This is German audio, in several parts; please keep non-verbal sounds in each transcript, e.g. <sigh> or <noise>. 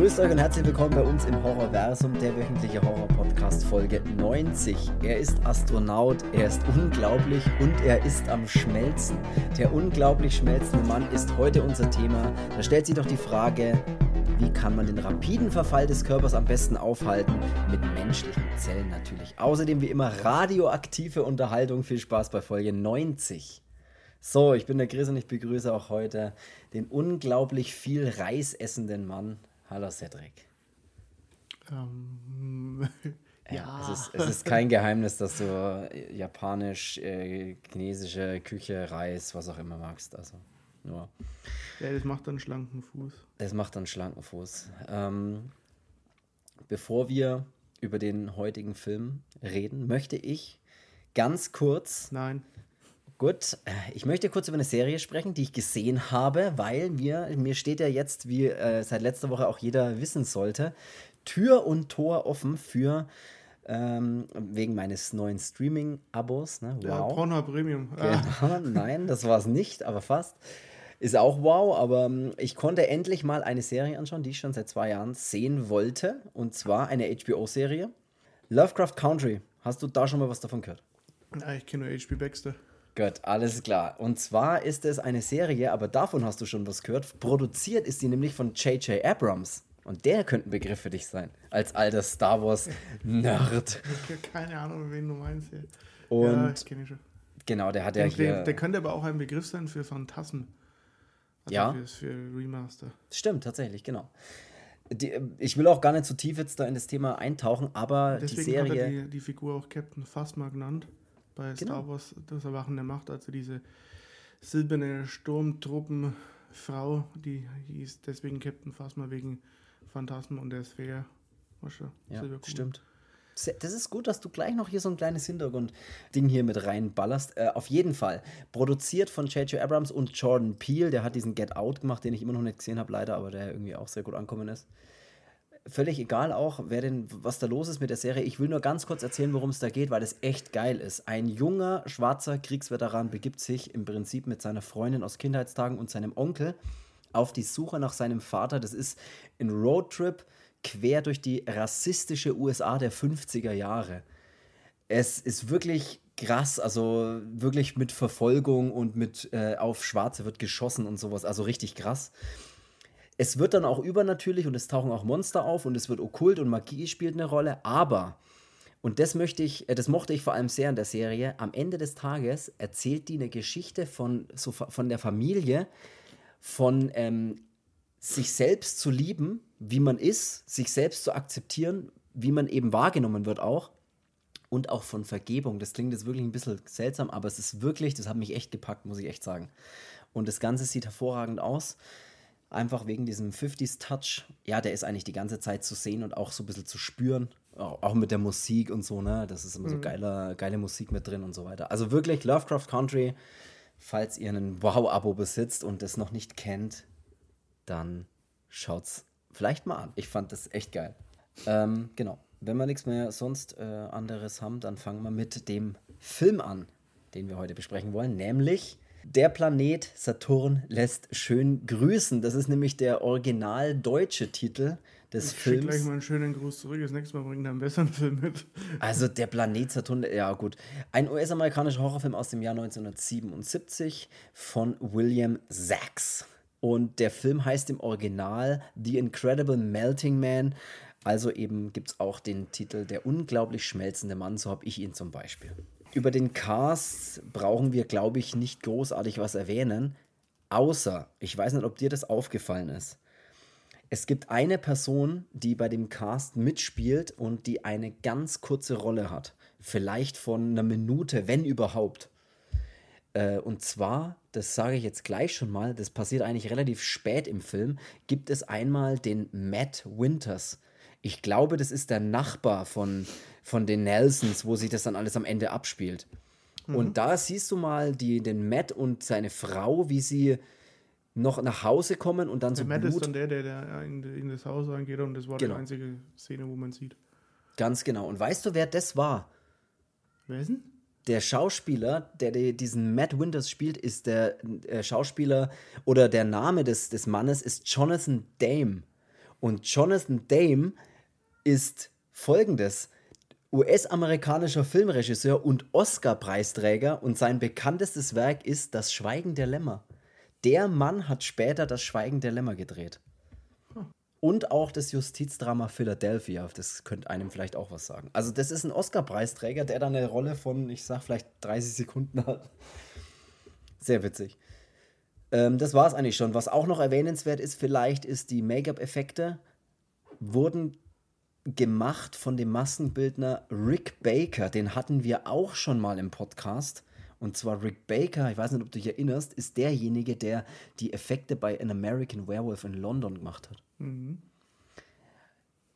Grüßt euch und herzlich willkommen bei uns im Horrorversum, der wöchentliche Horror-Podcast Folge 90. Er ist Astronaut, er ist unglaublich und er ist am Schmelzen. Der unglaublich schmelzende Mann ist heute unser Thema. Da stellt sich doch die Frage, wie kann man den rapiden Verfall des Körpers am besten aufhalten? Mit menschlichen Zellen natürlich. Außerdem wie immer radioaktive Unterhaltung. Viel Spaß bei Folge 90. So, ich bin der Chris und ich begrüße auch heute den unglaublich viel Reis essenden Mann. Hallo Cedric. Ähm, Ja, ja. es, ist, es ist kein Geheimnis, dass du äh, japanisch, äh, chinesische Küche, Reis, was auch immer magst. Also nur, ja, das macht dann einen schlanken Fuß. das macht dann schlanken Fuß. Ähm, bevor wir über den heutigen Film reden, möchte ich ganz kurz Nein. Gut, äh, ich möchte kurz über eine Serie sprechen, die ich gesehen habe, weil mir, mir steht ja jetzt, wie äh, seit letzter Woche auch jeder wissen sollte, Tür und Tor offen für, ähm, wegen meines neuen Streaming-Abos. Ne? Ja, Wow. Pornhub Premium. Ah, Genau, nein, das war es nicht, aber fast. Ist auch wow, aber ähm, ich konnte endlich mal eine Serie anschauen, die ich schon seit zwei Jahren sehen wollte. Und zwar eine HBO-Serie. Lovecraft Country. Hast du da schon mal was davon gehört? ah, ich kenne nur HP Baxter. Gut, alles klar. Und zwar ist es eine Serie, aber davon hast du schon was gehört. Produziert ist die nämlich von J.J. Abrams. Und der könnte ein Begriff für dich sein. Als alter Star Wars-Nerd. <laughs> Ich habe keine Ahnung, wen du meinst. Hier. Und ja, ich kenne schon. genau, der hat ja Der, der, hier. der könnte aber auch ein Begriff sein für Phantasmen. Also Ja. Für Remaster. Stimmt, tatsächlich, genau. Die, ich will auch gar nicht zu tief jetzt da in das Thema eintauchen, aber Deswegen die hat Serie. er die, die Figur auch Captain Phasma genannt. Bei Genau. Star Wars, das Erwachen der Macht. Also diese silberne Sturmtruppenfrau, die hieß deswegen Captain Phasma wegen Phantasmen und der Sphäre. Weißt du, Ja, stimmt. Das ist gut, dass du gleich noch hier so ein kleines Hintergrundding hier mit reinballerst. Äh, auf jeden Fall. Produziert von J.J. Abrams und Jordan Peele. Der hat diesen Get Out gemacht, den ich immer noch nicht gesehen habe, leider, aber der irgendwie auch sehr gut angekommen ist. Völlig egal auch, wer denn, was da los ist mit der Serie. Ich will nur ganz kurz erzählen, worum es da geht, weil es echt geil ist. Ein junger, schwarzer Kriegsveteran begibt sich im Prinzip mit seiner Freundin aus Kindheitstagen und seinem Onkel auf die Suche nach seinem Vater. Das ist ein Roadtrip quer durch die rassistische USA der 50er Jahre. Es ist wirklich krass, also wirklich mit Verfolgung und mit äh, auf Schwarze wird geschossen und sowas, also richtig krass. Es wird dann auch übernatürlich und es tauchen auch Monster auf und es wird okkult und Magie spielt eine Rolle, aber und das möchte ich, äh, das mochte ich vor allem sehr in der Serie. Am Ende des Tages erzählt die eine Geschichte von, so, von der Familie, von ähm, sich selbst zu lieben, wie man ist, sich selbst zu akzeptieren, wie man eben wahrgenommen wird auch. Und auch von Vergebung. Das klingt jetzt wirklich ein bisschen seltsam, aber es ist wirklich, das hat mich echt gepackt, muss ich echt sagen. Und das Ganze sieht hervorragend aus. Einfach wegen diesem 50s-Touch. Ja, der ist eigentlich die ganze Zeit zu sehen und auch so ein bisschen zu spüren. Auch, mit der Musik und so, ne? Das ist immer so geiler, geile Musik mit drin und so weiter. Also wirklich Lovecraft Country, falls ihr ein Wow-Abo besitzt und das noch nicht kennt, dann schaut's vielleicht mal an. Ich fand das echt geil. Ähm, genau. Wenn wir nichts mehr sonst äh, anderes haben, dann fangen wir mit dem Film an, den wir heute besprechen wollen, nämlich Der Planet Saturn lässt schön grüßen. Das ist nämlich der original deutsche Titel des Ich schick gleich Films. mal einen schönen Gruß zurück. Das nächste Mal bringt er einen besseren <laughs> Film mit. Also der Planet Saturn, ja gut. Ein US-amerikanischer Horrorfilm aus dem Jahr 1977 von William Sachs. Und der Film heißt im Original The Incredible Melting Man. Also eben gibt es auch den Titel Der unglaublich schmelzende Mann, so habe ich ihn zum Beispiel. Über den Cast brauchen wir, glaube ich, nicht großartig was erwähnen. Außer, ich weiß nicht, ob dir das aufgefallen ist. Es gibt eine Person, die bei dem Cast mitspielt und die eine ganz kurze Rolle hat. Vielleicht von einer Minute, wenn überhaupt. Äh, und zwar, das sage ich jetzt gleich schon mal, das passiert eigentlich relativ spät im Film, gibt es einmal den Matt Winters. Ich glaube, das ist der Nachbar von, von den Nelsons, wo sich das dann alles am Ende abspielt. Und da siehst du mal die, den Matt und seine Frau, wie sie noch nach Hause kommen und dann so Der Matt Blut ist dann der, der, der in, in das Haus reingeht und das war Genau. die einzige Szene, wo man sieht. Ganz genau. Und weißt du, wer das war? Wer ist denn? Der Schauspieler, der die- diesen Matt Winters spielt, ist der äh, Schauspieler oder der Name des, des Mannes ist Jonathan Dame. Und Jonathan Dame ist folgendes. US-amerikanischer Filmregisseur und Oscar-Preisträger und sein bekanntestes Werk ist Das Schweigen der Lämmer. Der Mann hat später Das Schweigen der Lämmer gedreht. Und auch das Justizdrama Philadelphia. Das könnte einem vielleicht auch was sagen. Also, das ist ein Oscar-Preisträger, der da eine Rolle von, ich sag, vielleicht 30 Sekunden hat. Sehr witzig. Ähm, das war es eigentlich schon. Was auch noch erwähnenswert ist, vielleicht, ist die Make-up-Effekte wurden gemacht von dem Maskenbildner Rick Baker. Den hatten wir auch schon mal im Podcast. Und zwar Rick Baker, ich weiß nicht, ob du dich erinnerst, ist derjenige, der die Effekte bei An American Werewolf in London gemacht hat. Mhm.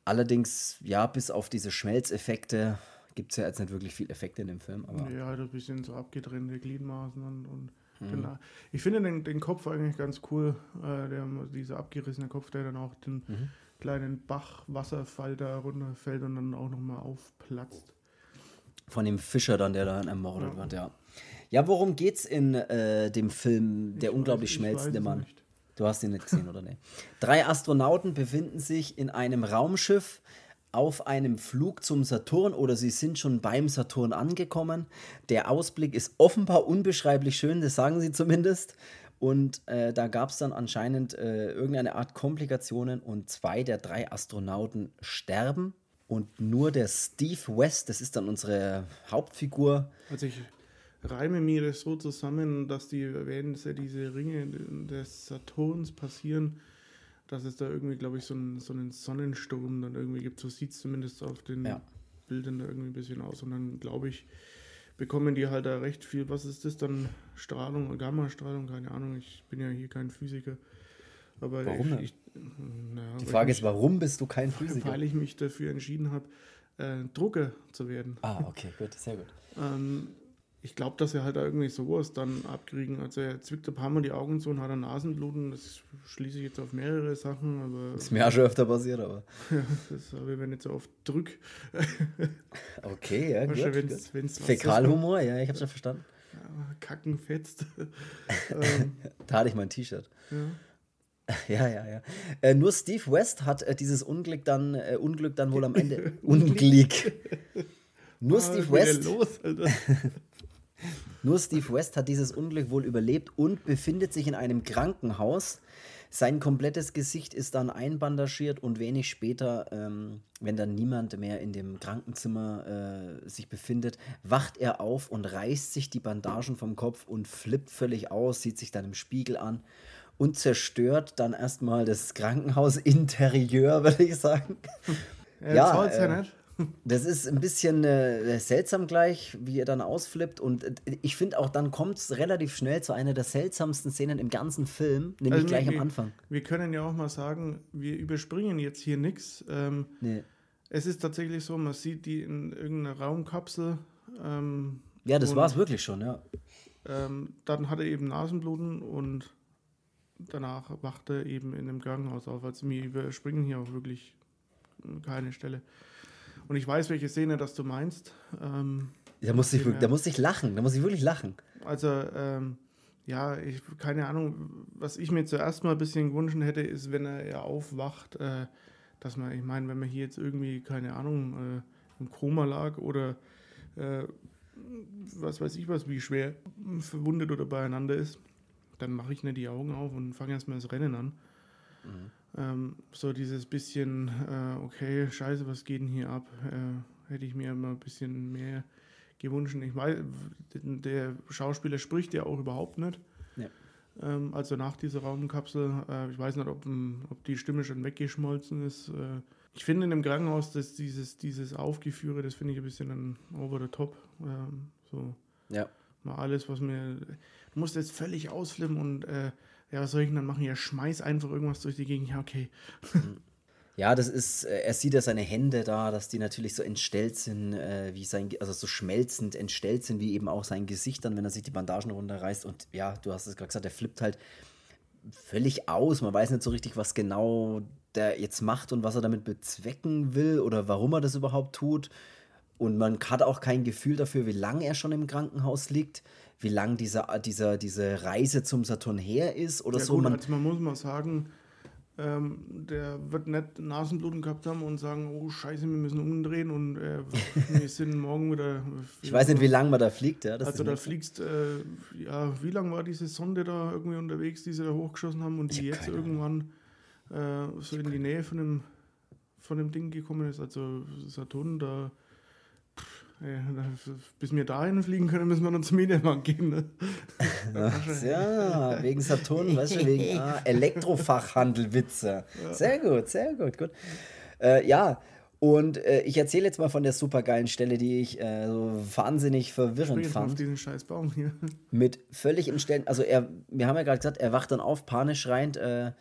Allerdings, ja, bis auf diese Schmelzeffekte gibt es ja jetzt nicht wirklich viel Effekte in dem Film. Aber ja, halt ein bisschen so abgetrennte Gliedmaßen und, und mhm. genau. Ich finde den, den Kopf eigentlich ganz cool, äh, der, dieser abgerissene Kopf, der dann auch den mhm. Kleinen Bachwasserfall da runterfällt und dann auch nochmal aufplatzt. Von dem Fischer dann, der dann ermordet ja. wird, ja. Ja, worum geht's in äh, dem Film Der ich unglaublich weiß, schmelzende Mann? Nicht. Du hast ihn nicht gesehen, oder nicht? Drei Astronauten befinden sich in einem Raumschiff auf einem Flug zum Saturn oder sie sind schon beim Saturn angekommen. Der Ausblick ist offenbar unbeschreiblich schön, das sagen sie zumindest. Und äh, da gab es dann anscheinend äh, irgendeine Art Komplikationen und zwei der drei Astronauten sterben. Und nur der Steve West, das ist dann unsere Hauptfigur. Also ich reime mir das so zusammen, dass die, wenn diese Ringe des Saturns passieren, dass es da irgendwie, glaube ich, so, ein, so einen Sonnensturm dann irgendwie gibt. So sieht es zumindest auf den ja. Bildern da irgendwie ein bisschen aus. Und dann, glaube ich, bekommen die halt da recht viel. Was ist das dann? Strahlung, Gammastrahlung? Keine Ahnung. Ich bin ja hier kein Physiker. Aber warum? Ich, ich, na, die Frage ist, warum bist du kein Physiker? Weil ich mich dafür entschieden habe, äh, Drucker zu werden. Ah, okay, gut, sehr gut. Ähm, ich glaube, dass er halt irgendwie sowas dann abkriegen. Also er zwickt ein paar Mal die Augen zu und hat ein Nasenbluten. Das schließe ich jetzt auf mehrere Sachen, aber. Das ist mir auch schon öfter passiert, aber. <laughs> ja, das habe ich, wenn ich so oft drück. <laughs> okay, ja, gut. Wenn's, gut. Wenn's Fäkalhumor, ja, ich habe schon verstanden. Ja, Kacken fetzt. <laughs> da hatte ich mein T-Shirt. Ja. Ja, ja, ja. Äh, nur Steve West hat äh, dieses Unglück dann, äh, Unglück dann wohl am Ende. Unglück. Nur ah, Steve West. Los, Nur Steve West hat dieses Unglück wohl überlebt und befindet sich in einem Krankenhaus. Sein komplettes Gesicht ist dann einbandagiert und wenig später, ähm, wenn dann niemand mehr in dem Krankenzimmer äh, sich befindet, wacht er auf und reißt sich die Bandagen vom Kopf und flippt völlig aus, sieht sich dann im Spiegel an und zerstört dann erstmal das Krankenhausinterieur, <laughs> würde ich sagen. Ja, ja, äh, ja nicht. Das ist ein bisschen äh, seltsam gleich, wie er dann ausflippt. Und äh, ich finde auch, dann kommt es relativ schnell zu einer der seltsamsten Szenen im ganzen Film, nämlich also gleich wir, am Anfang. Wir können ja auch mal sagen, wir überspringen jetzt hier nichts. Ähm, nee. Es ist tatsächlich so, man sieht die in irgendeiner Raumkapsel. Ähm, ja, das war es wirklich schon, ja. Ähm, dann hat er eben Nasenbluten und danach wacht er eben in einem Krankenhaus auf. Also wir überspringen hier auch wirklich keine Stelle. Und ich weiß, welche Szene das du meinst. Ähm, da, muss ich, da muss ich lachen, da muss ich wirklich lachen. Also, ähm, ja, ich, keine Ahnung, was ich mir zuerst mal ein bisschen gewünscht hätte, ist, wenn er ja aufwacht, äh, dass man, ich meine, wenn man hier jetzt irgendwie, keine Ahnung, äh, im Koma lag oder äh, was weiß ich was, wie schwer verwundet oder beieinander ist, dann mache ich nicht die Augen auf und fange erstmal das Rennen an. Mhm. Ähm, so dieses bisschen, äh, okay, scheiße, was geht denn hier ab? Äh, hätte ich mir mal ein bisschen mehr gewünscht. Ich weiß, der Schauspieler spricht ja auch überhaupt nicht. Ja. Ähm, also nach dieser Raumkapsel, äh, ich weiß nicht, ob, ob, die Stimme schon weggeschmolzen ist. Äh, ich finde in dem Krankenhaus, dass dieses, dieses Aufgeführe, das finde ich ein bisschen ein over the top. Ähm, so. Ja. Mal alles, was mir. Du musst jetzt völlig ausflippen und äh, ja, was soll ich denn dann machen? Ja, schmeiß einfach irgendwas durch die Gegend. Ja, okay. <laughs> Ja, das ist, äh, er sieht ja seine Hände da, dass die natürlich so entstellt sind, äh, wie sein, also so schmelzend entstellt sind, wie eben auch sein Gesicht dann, wenn er sich die Bandagen runterreißt. Und ja, du hast es gerade gesagt, er flippt halt völlig aus. Man weiß nicht so richtig, was genau der jetzt macht und was er damit bezwecken will oder warum er das überhaupt tut. Und man hat auch kein Gefühl dafür, wie lange er schon im Krankenhaus liegt wie lang dieser, dieser, diese Reise zum Saturn her ist oder ja, so. Gut, man, also man muss mal sagen, ähm, der wird nicht Nasenbluten gehabt haben und sagen, oh scheiße, wir müssen umdrehen und äh, <laughs> wir sind morgen wieder. Ich weiß nicht, wie lange man da fliegt. Ja, also da fliegst, äh, ja, wie lange war diese Sonde da irgendwie unterwegs, die sie da hochgeschossen haben und die jetzt irgendwann äh, so in die Nähe von dem, von dem Ding gekommen ist. Also Saturn, da bis wir dahin fliegen können, müssen wir noch zum Mediamarkt gehen. Ne? <laughs> ja, wegen Saturn, weißt du, wegen ah, Elektrofachhandel-Witze. Sehr gut, sehr gut, gut. Äh, ja, und äh, ich erzähle jetzt mal von der supergeilen Stelle, die ich äh, so wahnsinnig verwirrend fand. Auf diesen scheiß Baum hier. <laughs> Mit völlig entstellen, also er, wir haben ja gerade gesagt, er wacht dann auf, panisch schreiend. Äh,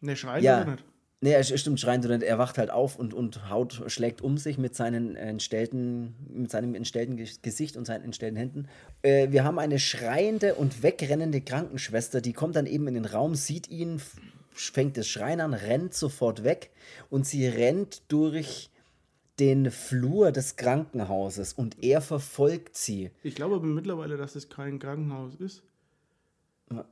ne, schreit ja, nicht. Nee, er stimmt, schreiend, sondern er wacht halt auf und, und haut, schlägt um sich mit, seinen entstellten, mit seinem entstellten Gesicht und seinen entstellten Händen. Äh, wir haben eine schreiende und wegrennende Krankenschwester, die kommt dann eben in den Raum, sieht ihn, fängt das Schreien an, rennt sofort weg und sie rennt durch den Flur des Krankenhauses und er verfolgt sie. Ich glaube aber mittlerweile, dass es kein Krankenhaus ist.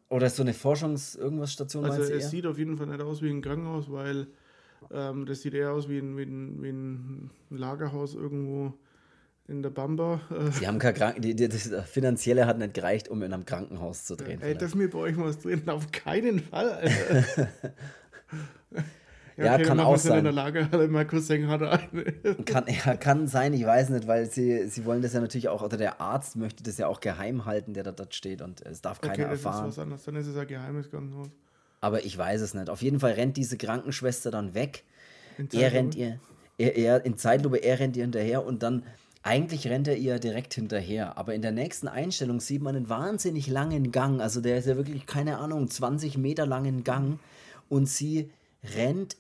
Oder ist so eine Forschungs-Irgendwas-Station? Also es eher? sieht auf jeden Fall nicht aus wie ein Krankenhaus, weil ähm, das sieht eher aus wie ein, wie, ein, wie ein Lagerhaus irgendwo in der Bamba. <laughs> Sie haben kein Kranken die, die, das Finanzielle hat nicht gereicht, um in einem Krankenhaus zu drehen. Ey, dürfen wir bei euch mal was drehen? Auf keinen Fall, Alter. <laughs> Ja, okay, kann auch sein. In der Lagerhalle, mein Cousin hat eine. Kann, ja, kann sein, ich weiß nicht, weil sie, sie wollen das ja natürlich auch, oder der Arzt möchte das ja auch geheim halten, der da dort steht und es darf keiner okay, das erfahren. Ist was anderes. Dann ist es ein geheimes Krankenhaus. Aber ich weiß es nicht. Auf jeden Fall rennt diese Krankenschwester dann weg. Er rennt ihr, er, er, in Zeitlupe, er rennt ihr hinterher und dann eigentlich rennt er ihr direkt hinterher, aber in der nächsten Einstellung sieht man einen wahnsinnig langen Gang. Also der ist ja wirklich, keine Ahnung, 20 Meter langen Gang. Und sie rennt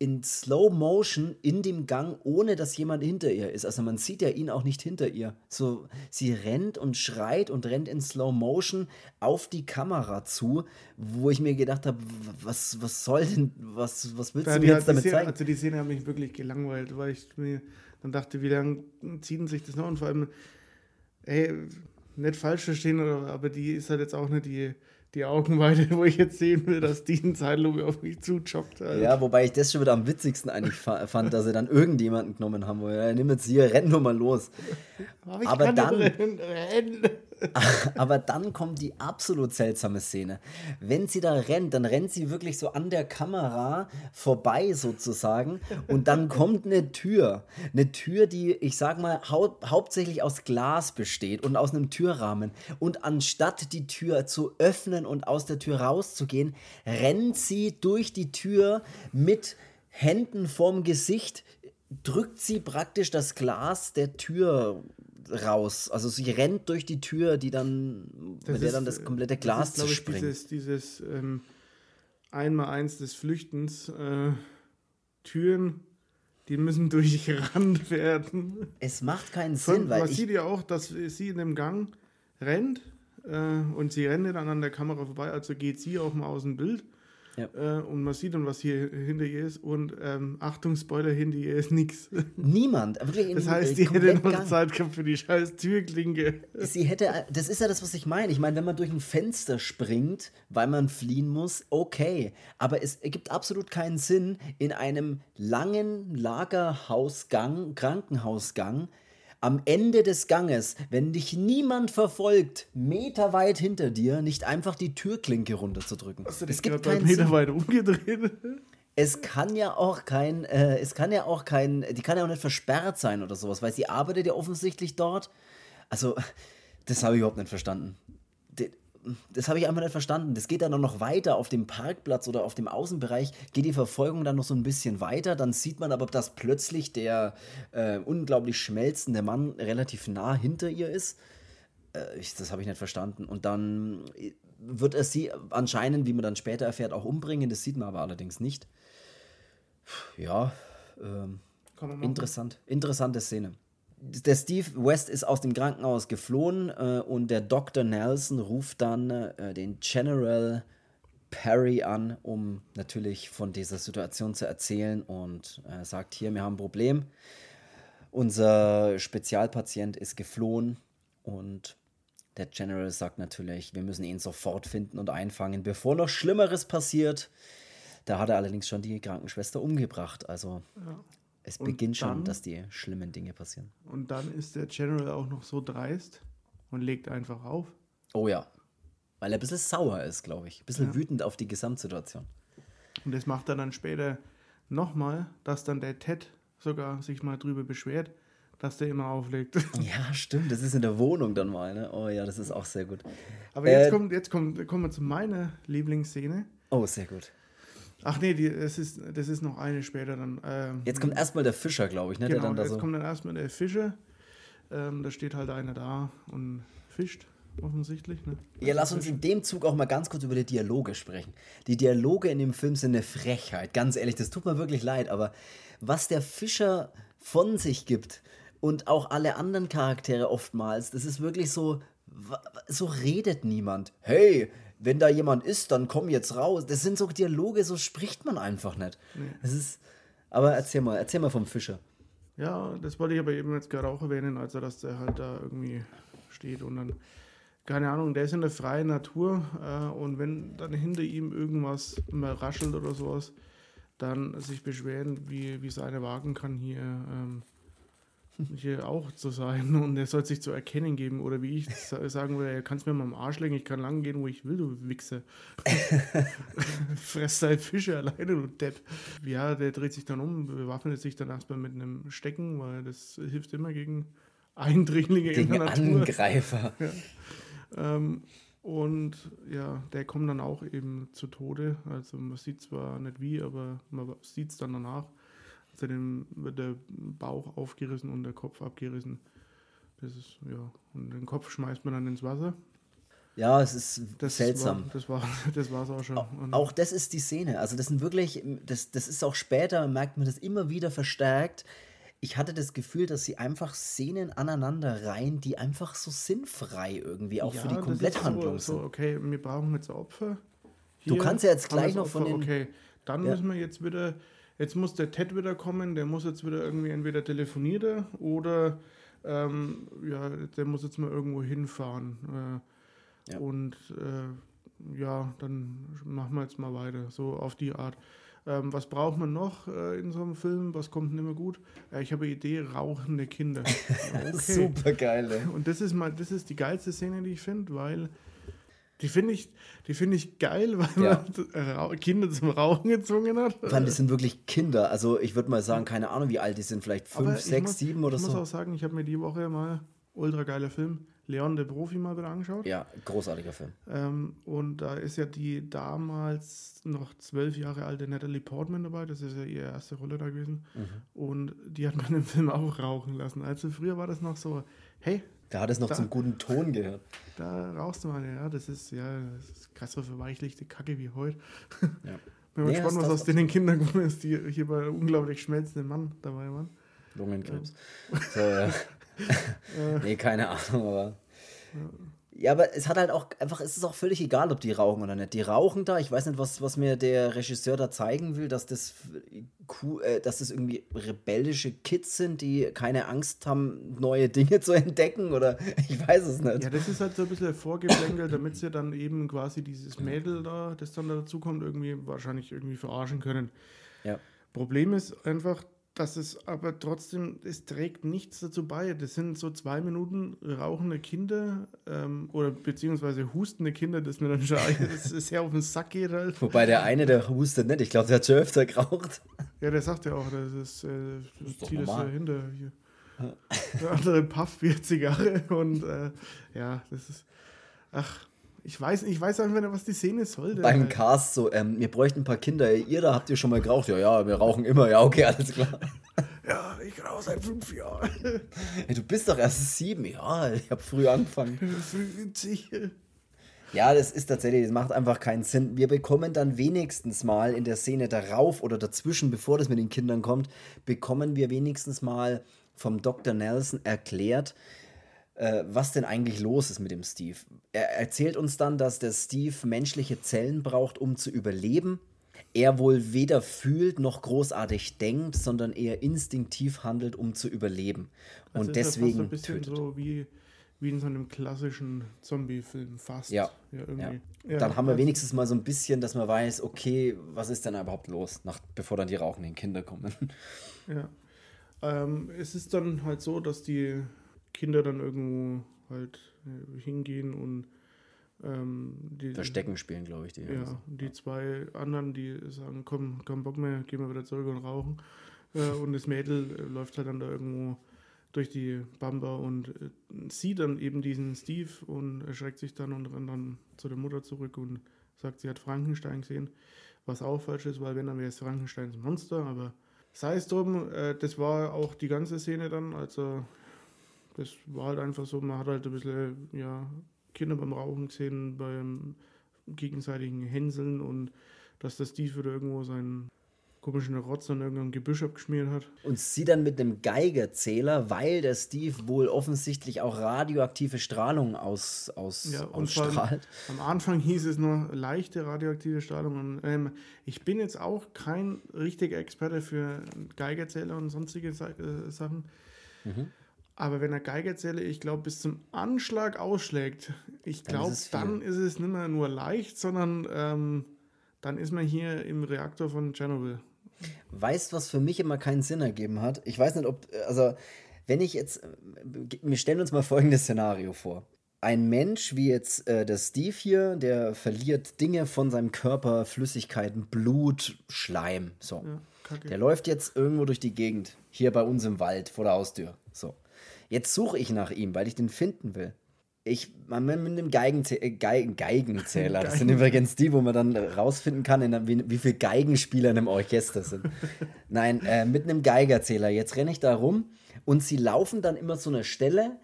in Slow Motion in dem Gang, ohne dass jemand hinter ihr ist. Also man sieht ja ihn auch nicht hinter ihr. So, sie rennt und schreit und rennt in Slow Motion auf die Kamera zu, wo ich mir gedacht habe, was, was soll denn, was, was willst ja, du mir jetzt damit Szene, zeigen? Also die Szene hat mich wirklich gelangweilt, weil ich mir dann dachte, wie lange ziehen sich das noch? Und vor allem, ey, nicht falsch verstehen, aber die ist halt jetzt auch nicht die die Augenweite, wo ich jetzt sehen will, dass die in Zeitlupe auf mich zujoggt. Halt. Ja, wobei ich das schon wieder am witzigsten eigentlich fand, dass sie dann irgendjemanden genommen haben, wo er nimm jetzt hier, renn nur mal los. Aber, aber dann, <laughs> rennen, rennen. <laughs> Aber dann kommt die absolut seltsame Szene. Wenn sie da rennt, dann rennt sie wirklich so an der Kamera vorbei sozusagen und dann kommt eine Tür. Eine Tür, die, ich sag mal, hau hauptsächlich aus Glas besteht und aus einem Türrahmen. Und anstatt die Tür zu öffnen und aus der Tür rauszugehen, rennt sie durch die Tür mit Händen vorm Gesicht drückt sie praktisch das Glas der Tür raus. Also sie rennt durch die Tür, die dann, das mit der dann das komplette Glas das ist, zerspringt. Dieses, dieses ähm, Einmal-Eins des Flüchtens, äh, Türen, die müssen <laughs> durchrannt werden. Es macht keinen Sinn, weil. Man sieht ja auch, dass sie in dem Gang rennt äh, und sie rennt dann an der Kamera vorbei, also geht sie auch mal aus dem Bild. Ja. Äh, und man sieht dann, was hier hinter ihr ist. Und ähm, Achtung, Spoiler, hinter ihr ist nichts. <laughs> Niemand. Wirklich das heißt, die hätte noch Gang. Zeit gehabt für die scheiß Türklinke. Sie hätte, das ist ja das, was ich meine. Ich meine, wenn man durch ein Fenster springt, weil man fliehen muss, okay. Aber es ergibt absolut keinen Sinn, in einem langen Lagerhausgang, Krankenhausgang, am Ende des Ganges, wenn dich niemand verfolgt, meterweit hinter dir, nicht einfach die Türklinke runterzudrücken. Hast du dich es gibt keinen Meter weit umgedreht? Es kann ja auch kein, äh, es kann ja auch kein, die kann ja auch nicht versperrt sein oder sowas, weil sie arbeitet ja offensichtlich dort. Also, das habe ich überhaupt nicht verstanden das habe ich einfach nicht verstanden. Das geht dann noch weiter auf dem Parkplatz oder auf dem Außenbereich, geht die Verfolgung dann noch so ein bisschen weiter. Dann sieht man aber, dass plötzlich der äh, unglaublich schmelzende Mann relativ nah hinter ihr ist. Äh, ich, das habe ich nicht verstanden. Und dann wird er sie anscheinend, wie man dann später erfährt, auch umbringen. Das sieht man aber allerdings nicht. Ja, ähm, interessant. Interessante Szene der Steve West ist aus dem Krankenhaus geflohen äh, und der Dr. Nelson ruft dann äh, den General Perry an, um natürlich von dieser Situation zu erzählen und äh, sagt hier, wir haben ein Problem. Unser Spezialpatient ist geflohen und der General sagt natürlich, wir müssen ihn sofort finden und einfangen, bevor noch Schlimmeres passiert. Da hat er allerdings schon die Krankenschwester umgebracht. Also. Es Und beginnt schon, dann- dass die schlimmen Dinge passieren. Und dann ist der General auch noch so dreist und legt einfach auf. Oh ja. Weil er ein bisschen sauer ist, glaube ich. Ein bisschen Ja. wütend auf die Gesamtsituation. Und das macht er dann später nochmal, dass dann der Ted sogar sich mal drüber beschwert, dass der immer auflegt. <laughs> Ja, stimmt. Das ist in der Wohnung dann mal, ne? Oh ja, das ist auch sehr gut. Aber jetzt, Äh, kommt, jetzt kommt, kommen wir zu meiner Lieblingsszene. Oh, sehr gut. Ach nee, die, das, ist, das ist noch eine später dann. Ähm, Jetzt kommt erstmal der Fischer, glaube ich, ne? genau, der dann da jetzt so. kommt dann erstmal der Fischer. Ähm, da steht halt einer da und fischt, offensichtlich. Ne? Ja, lass uns in dem Zug auch mal ganz kurz über die Dialoge sprechen. Die Dialoge in dem Film sind eine Frechheit, ganz ehrlich, das tut mir wirklich leid, aber was der Fischer von sich gibt und auch alle anderen Charaktere oftmals, das ist wirklich so, so redet niemand. Hey, wenn da jemand ist, dann komm jetzt raus. Das sind so Dialoge, so spricht man einfach nicht. Das ist, aber erzähl mal, erzähl mal vom Fischer. Ja, das wollte ich aber eben jetzt gerade auch erwähnen, also dass der halt da irgendwie steht und dann, keine Ahnung, der ist in der freien Natur äh, und wenn dann hinter ihm irgendwas mal raschelt oder sowas, dann sich beschweren, wie, wie es einer wagen kann, hier, ähm, hier auch zu sein <laughs> und er soll sich zu erkennen geben oder wie ich sa- sagen würde, er kannst mir mal am Arsch legen, ich kann lang gehen, wo ich will, du Wichser. <laughs> Fress dein Fische alleine, du Depp. Ja, der dreht sich dann um, bewaffnet sich dann erstmal mit einem Stecken, weil das hilft immer gegen Eindringlinge in Gegen der Natur. Angreifer. Ähm, und ja, der kommt dann auch eben zu Tode. Also man sieht zwar nicht wie, aber man sieht es dann danach. Dem wird der Bauch aufgerissen und der Kopf abgerissen. Das ist, ja, und den Kopf schmeißt man dann ins Wasser. Ja, es ist Das seltsam. War, das war <laughs> das war's auch schon. Und Auch das ist die Szene. Also das sind wirklich, das, das ist auch später, merkt man das immer wieder verstärkt. Ich hatte das Gefühl, dass sie einfach Szenen aneinander reihen, die einfach so sinnfrei irgendwie auch für die Kompletthandlung so, so, sind. okay, wir brauchen jetzt Opfer. Du kannst ja jetzt gleich noch von den- Okay, dann Ja. müssen wir jetzt wieder, jetzt muss der Ted wieder kommen, der muss jetzt wieder irgendwie entweder telefonieren oder ähm, ja, der muss jetzt mal irgendwo hinfahren. Äh, Ja. Und äh, ja, dann machen wir jetzt mal weiter, so auf die Art. Ähm, was braucht man noch äh, in so einem Film? Was kommt denn immer gut? Ja, ich habe eine Idee, rauchende Kinder. <laughs> Okay. Super geil. Und das ist mal, das ist die geilste Szene, die ich finde, weil die finde ich, die finde ich geil, weil Ja. man Kinder zum Rauchen gezwungen hat. Vor allem, das sind wirklich Kinder. Also ich würde mal sagen, keine Ahnung, wie alt die sind. Vielleicht fünf, sechs, muss- sieben oder Ich muss so. auch sagen, ich habe mir die Woche mal ultra geiler Film Leon der Profi mal wieder angeschaut. Ja, großartiger Film. Ähm, und da ist ja die damals noch zwölf Jahre alte Natalie Portman dabei. Das ist ja ihre erste Rolle da gewesen. Mhm. Und die hat man im Film auch rauchen lassen. Also früher war das noch so, hey, Da hat es noch Da- zum guten Ton gehört. <laughs> Da rauchst du mal, ja, das ist ja das ist so verweichlichte Kacke wie heute. Ja. <laughs> Bin mal Nee, gespannt, das- was aus den Kindern gekommen ist, die hier bei unglaublich schmelzenden Mann dabei waren. Lungenkrebs. So, ja. <laughs> nee, keine Ahnung, aber. Ja, aber es hat halt auch einfach, es ist auch völlig egal, ob die rauchen oder nicht. Die rauchen da, ich weiß nicht, was, was mir der Regisseur da zeigen will, dass das, äh, dass das irgendwie rebellische Kids sind, die keine Angst haben, neue Dinge <laughs> zu entdecken oder <laughs> ich weiß es nicht. Ja, das ist halt so ein bisschen vorgeplänkelt, damit sie dann eben quasi dieses Mädel da, das dann dazu kommt, irgendwie wahrscheinlich irgendwie verarschen können. Ja. Problem ist einfach, dass es aber trotzdem, es trägt nichts dazu bei. Das sind so zwei Minuten rauchende Kinder ähm, oder beziehungsweise hustende Kinder, das mir dann schon <laughs> das ist sehr auf den Sack geht halt. Wobei der eine, der hustet nicht, ich glaube, der hat schon öfter geraucht. Ja, der sagt ja auch, das ist, äh, das ist ist normal. dahinter hier. Der andere pafft wie Zigarre und äh, ja, das ist. Ach, ich weiß, ich weiß einfach nicht, was die Szene soll. denn, Beim Cast so, ähm, wir bräuchten ein paar Kinder. Ihr da habt ihr schon mal geraucht? Ja, ja, wir rauchen immer. Ja, okay, alles klar. Ja, ich rauche seit fünf Jahren. Hey, du bist doch erst sieben. Ja, ich habe früh angefangen. Witzig. Ja, das ist tatsächlich, das macht einfach keinen Sinn. Wir bekommen dann wenigstens mal in der Szene darauf oder dazwischen, bevor das mit den Kindern kommt, bekommen wir wenigstens mal vom Dr. Nelson erklärt, äh, was denn eigentlich los ist mit dem Steve. Er erzählt uns dann, dass der Steve menschliche Zellen braucht, um zu überleben. Er wohl weder fühlt noch großartig denkt, sondern eher instinktiv handelt, um zu überleben. Also Und ist ja fast so deswegen ein bisschen tötet. so wie, wie in so einem klassischen Zombie-Film fast. Ja. ja, irgendwie. Ja. Dann haben wir also- wenigstens mal so ein bisschen, dass man weiß, okay, was ist denn überhaupt los, nach, bevor dann die rauchenden Kinder kommen. Ja. Ähm, es ist dann halt so, dass die Kinder dann irgendwo halt äh, hingehen und ähm, die, Verstecken spielen, glaube ich. Die Ja, und die zwei anderen, die sagen, komm, kein Bock mehr, gehen wir wieder zurück und rauchen. Äh, und das Mädel äh, läuft halt dann da irgendwo durch die Bamba und äh, sieht dann eben diesen Steve und erschreckt sich dann und rennt dann zu der Mutter zurück und sagt, sie hat Frankenstein gesehen. Was auch falsch ist, weil wenn, dann wäre es Frankensteins Monster, aber sei es drum, äh, das war auch die ganze Szene dann, also das war halt einfach so, man hat halt ein bisschen, ja, Kinder beim Rauchen gesehen, beim gegenseitigen Hänseln und dass der Steve wieder irgendwo seinen komischen Rotz an irgendeinem Gebüsch abgeschmiert hat. Und sie dann mit einem Geigerzähler, weil der Steve wohl offensichtlich auch radioaktive Strahlung aus, aus, Ja, ausstrahlt. Am Anfang hieß es noch leichte radioaktive Strahlung. Und, ähm, ich bin jetzt auch kein richtiger Experte für Geigerzähler und sonstige äh, Sachen. Mhm. Aber wenn er Geigerzähler, ich glaube, bis zum Anschlag ausschlägt, ich glaube, dann ist es nicht mehr nur leicht, sondern ähm, dann ist man hier im Reaktor von Tschernobyl. Weißt, was für mich immer keinen Sinn ergeben hat? Ich weiß nicht, ob, also, wenn ich jetzt, äh, wir stellen uns mal folgendes Szenario vor. Ein Mensch wie jetzt äh, der Steve hier, der verliert Dinge von seinem Körper, Flüssigkeiten, Blut, Schleim, so. Ja. Der läuft jetzt irgendwo durch die Gegend, hier bei uns im Wald, vor der Haustür, so. Jetzt suche ich nach ihm, weil ich den finden will. Ich, man, mit einem Geigenzäh äh, Geigen, Geigenzähler, das sind übrigens die, wo man dann rausfinden kann, in, wie, wie viele Geigenspieler in einem Orchester sind. <laughs> Nein, äh, mit einem Geigerzähler. Jetzt renne ich da rum und sie laufen dann immer zu einer Stelle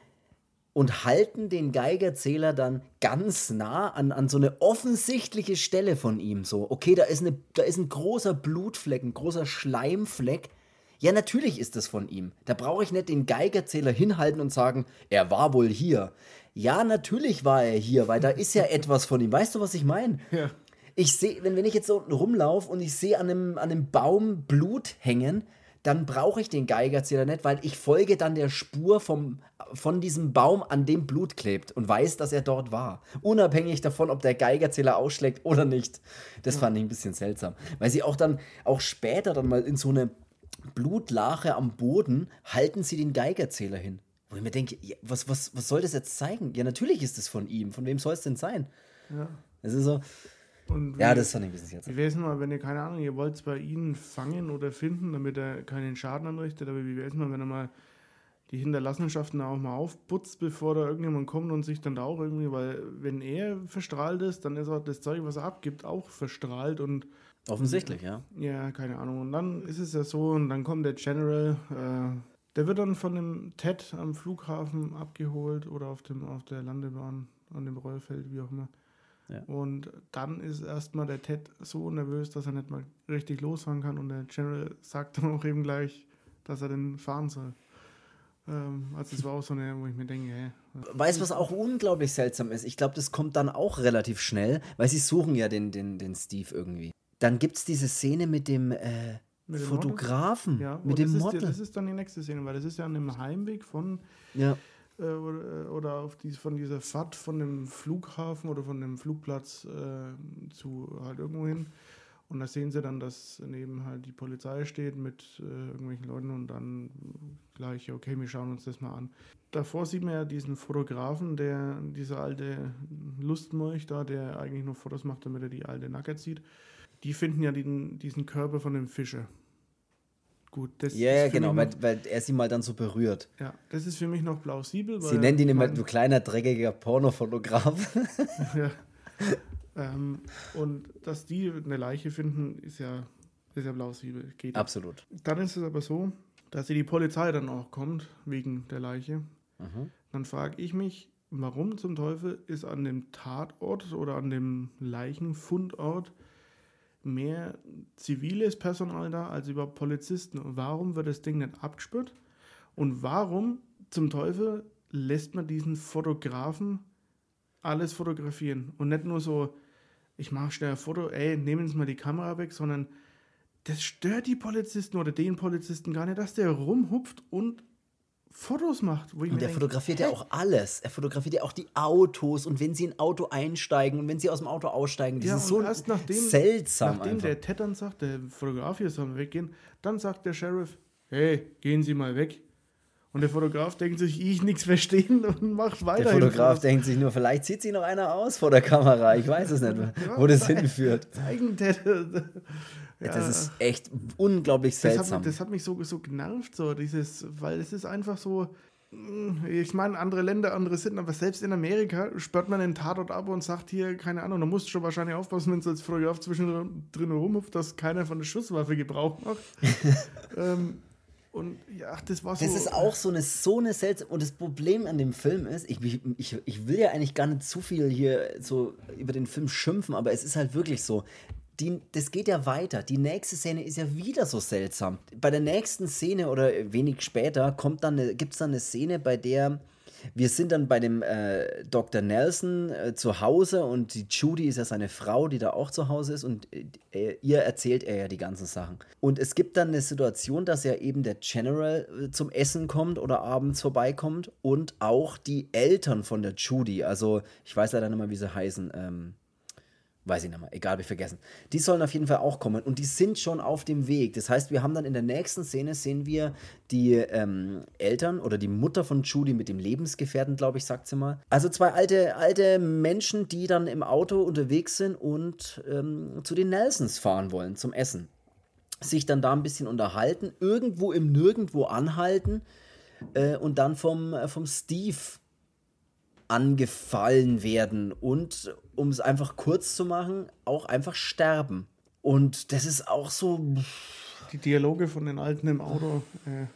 und halten den Geigerzähler dann ganz nah an, an so eine offensichtliche Stelle von ihm. So, okay, da ist, eine, da ist ein großer Blutfleck, ein großer Schleimfleck. Ja, natürlich ist das von ihm. Da brauche ich nicht den Geigerzähler hinhalten und sagen, er war wohl hier. Ja, natürlich war er hier, weil da ist ja <laughs> etwas von ihm. Weißt du, was ich meine? Ja. Ich sehe, wenn, wenn ich jetzt so unten rumlaufe und ich sehe an einem, an einem Baum Blut hängen, dann brauche ich den Geigerzähler nicht, weil ich folge dann der Spur vom, von diesem Baum, an dem Blut klebt und weiß, dass er dort war. Unabhängig davon, ob der Geigerzähler ausschlägt oder nicht. Das fand ich ein bisschen seltsam. Weil sie auch dann, auch später dann mal in so eine Blutlache am Boden, halten sie den Geigerzähler hin. Wo ich mir denke, ja, was, was, was soll das jetzt zeigen? Ja, natürlich ist es von ihm. Von wem soll es denn sein? Ja. Es ist so, Und ja, das fand ich ein bisschen seltsam. Wie wäre es mal, wenn ihr, keine Ahnung, ihr wollt es bei ihnen fangen oder finden, damit er keinen Schaden anrichtet, aber wie wäre es mal, wenn er mal die Hinterlassenschaften auch mal aufputzt, bevor da irgendjemand kommt und sich dann da auch irgendwie, weil wenn er verstrahlt ist, dann ist auch das Zeug, was er abgibt, auch verstrahlt und Offensichtlich, ja. ja, keine Ahnung. Und dann ist es ja so, und dann kommt der General, äh, der wird dann von dem Ted am Flughafen abgeholt oder auf, dem, auf der Landebahn, an dem Rollfeld, wie auch immer. Ja. Und dann ist erstmal der Ted so nervös, dass er nicht mal richtig losfahren kann. Und der General sagt dann auch eben gleich, dass er den fahren soll. Ähm, also es war auch so eine, wo ich mir denke, hä, Weißt du, was auch unglaublich seltsam ist? Ich glaube, das kommt dann auch relativ schnell, weil sie suchen ja den, den, den Steve irgendwie. Dann gibt es diese Szene mit dem, äh, Mit dem Fotografen, ja, mit und dem das ist, Model. die- das ist dann die nächste Szene, weil das ist ja an dem Heimweg von ja. äh, oder, oder auf die, von dieser Fahrt von dem Flughafen oder von dem Flugplatz äh, zu halt irgendwo hin. Und da sehen sie dann, dass neben halt die Polizei steht mit äh, irgendwelchen Leuten und dann gleich, okay, wir schauen uns das mal an. Davor sieht man ja diesen Fotografen, der, dieser alte Lustmolch da, der eigentlich nur Fotos macht, damit er die alte Nacke sieht. Die finden ja den, diesen Körper von dem Fischer. Gut, das Ja, für genau, weil, weil er sie mal dann so berührt. ja, das ist für mich noch plausibel. Sie nennt ihn immer du kleiner, dreckiger Pornofotograf. <laughs> Ja. ähm, und dass die eine Leiche finden, ist ja, ist ja plausibel. Geht. Absolut. Dann ist es aber so, dass die Polizei dann auch kommt, wegen der Leiche. Mhm. Dann frage ich mich, warum zum Teufel ist an dem Tatort oder an dem Leichenfundort mehr ziviles Personal da als überhaupt Polizisten? Und warum wird das Ding nicht abgespürt? Und warum zum Teufel lässt man diesen Fotografen alles fotografieren? Und nicht nur so, ich mache schnell ein Foto, ey, nehmen Sie mal die Kamera weg, sondern das stört die Polizisten oder den Polizisten gar nicht, dass der rumhupft und Fotos macht. und er fotografiert ja auch alles. Er fotografiert ja auch die Autos und wenn sie in ein Auto einsteigen und wenn sie aus dem Auto aussteigen. Das ja, ist so erst nachdem, seltsam. Nachdem einfach. der Ted dann sagt, der Fotograf hier soll weggehen, dann sagt der Sheriff, hey, gehen Sie mal weg. Und der Fotograf denkt sich, ich nichts verstehen und macht weiter. Der Fotograf denkt sich nur, vielleicht zieht sich noch einer aus vor der Kamera. Ich weiß es nicht, wo das <laughs> hinführt. Zeigen, Ted. Ja. Das ist echt unglaublich seltsam. Das hat, das hat mich so, so genervt, so dieses, weil es ist einfach so, hm, ich meine, andere Länder, andere Sitten, aber selbst in Amerika sperrt man den Tatort ab und sagt hier, keine Ahnung, da musst du schon wahrscheinlich aufpassen, wenn es als Fotograf zwischendrin rumhupft, dass keiner von der Schusswaffe Gebrauch macht. <laughs> ähm, und ja, das war so. Das ist auch so eine, so eine seltsame. Und das Problem an dem Film ist, ich, ich, ich will ja eigentlich gar nicht zu viel hier so über den Film schimpfen, aber es ist halt wirklich so die, das geht ja weiter. Die nächste Szene ist ja wieder so seltsam. Bei der nächsten Szene oder wenig später kommt dann gibt es dann eine Szene, bei der wir sind dann bei dem äh, Dr. Nelson äh, zu Hause und die Judy ist ja seine Frau, die da auch zu Hause ist und äh, ihr erzählt er ja die ganzen Sachen. Und es gibt dann eine Situation, dass ja eben der General äh, zum Essen kommt oder abends vorbeikommt und auch die Eltern von der Judy, also ich weiß leider nicht mal, wie sie heißen, ähm, weiß ich nicht mehr, egal, ich vergessen. Die sollen auf jeden Fall auch kommen und die sind schon auf dem Weg. Das heißt, wir haben dann in der nächsten Szene sehen wir die ähm, Eltern oder die Mutter von Judy mit dem Lebensgefährten, glaube ich, sagt sie mal. Also zwei alte, alte Menschen, die dann im Auto unterwegs sind und ähm, zu den Nelsons fahren wollen zum Essen. Sich dann da ein bisschen unterhalten, irgendwo im Nirgendwo anhalten äh, und dann vom, äh, vom Steve angefallen werden und, um es einfach kurz zu machen, auch einfach sterben. Und das ist auch so. Die Dialoge von den Alten im Auto. Äh.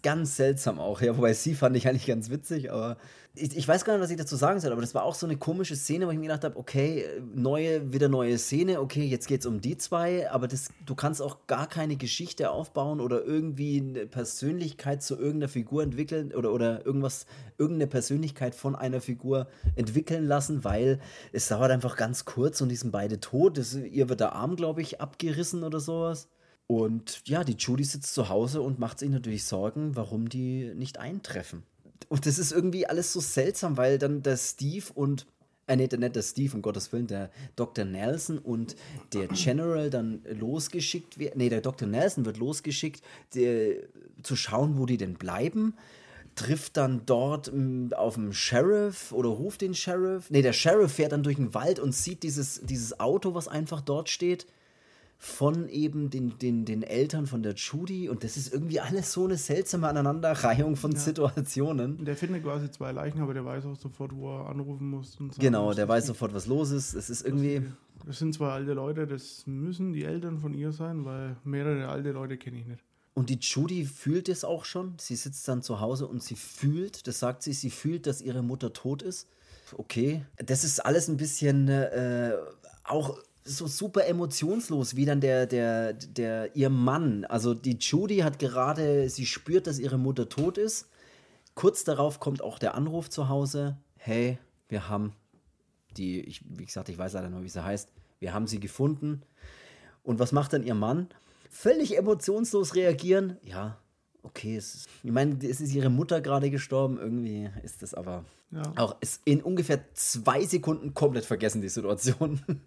Ganz seltsam auch, ja. Wobei sie fand ich eigentlich ganz witzig, aber ich, ich, weiß gar nicht, was ich dazu sagen soll, aber das war auch so eine komische Szene, wo ich mir gedacht habe, okay, neue, wieder neue Szene, okay, jetzt geht es um die zwei, aber das, du kannst auch gar keine Geschichte aufbauen oder irgendwie eine Persönlichkeit zu irgendeiner Figur entwickeln oder, oder irgendwas, irgendeine Persönlichkeit von einer Figur entwickeln lassen, weil es dauert einfach ganz kurz und die sind beide tot. Das, ihr wird der Arm, glaube ich, abgerissen oder sowas. Und ja, die Judy sitzt zu Hause und macht sich natürlich Sorgen, warum die nicht eintreffen und das ist irgendwie alles so seltsam, weil dann der Steve und äh, nee, nicht der Steve, um Gottes Willen, der Dr. Nelson und der General dann losgeschickt werden. Nee, der Dr. Nelson wird losgeschickt, die, zu schauen, wo die denn bleiben. Trifft dann dort m, mm, auf dem Sheriff oder ruft den Sheriff. Nee, der Sheriff fährt dann durch den Wald und sieht dieses, dieses Auto, was einfach dort steht von eben den, den, den Eltern von der Judy und das ist irgendwie alles so eine seltsame Aneinanderreihung von ja. Situationen. Der findet quasi zwei Leichen, aber der weiß auch sofort, wo er anrufen muss. genau, der weiß sofort, was los ist. Es ist irgendwie. Das sind zwei alte Leute, das müssen die Eltern von ihr sein, weil mehrere alte Leute kenne ich nicht. Und die Judy fühlt es auch schon. Sie sitzt dann zu Hause und sie fühlt, das sagt sie, sie fühlt, dass ihre Mutter tot ist. Okay. Das ist alles ein bisschen äh, auch so super emotionslos, wie dann der, der, der, ihr Mann, also die Judy hat gerade, sie spürt, dass ihre Mutter tot ist. Kurz darauf kommt auch der Anruf zu Hause, hey, wir haben die, ich, wie gesagt, ich weiß leider nur, wie sie heißt, wir haben sie gefunden. Und was macht dann ihr Mann? Völlig emotionslos reagieren, ja, okay, es ist, ich meine, es ist ihre Mutter gerade gestorben, irgendwie ist das aber ja. auch ist in ungefähr zwei Sekunden komplett vergessen, die Situation. <laughs>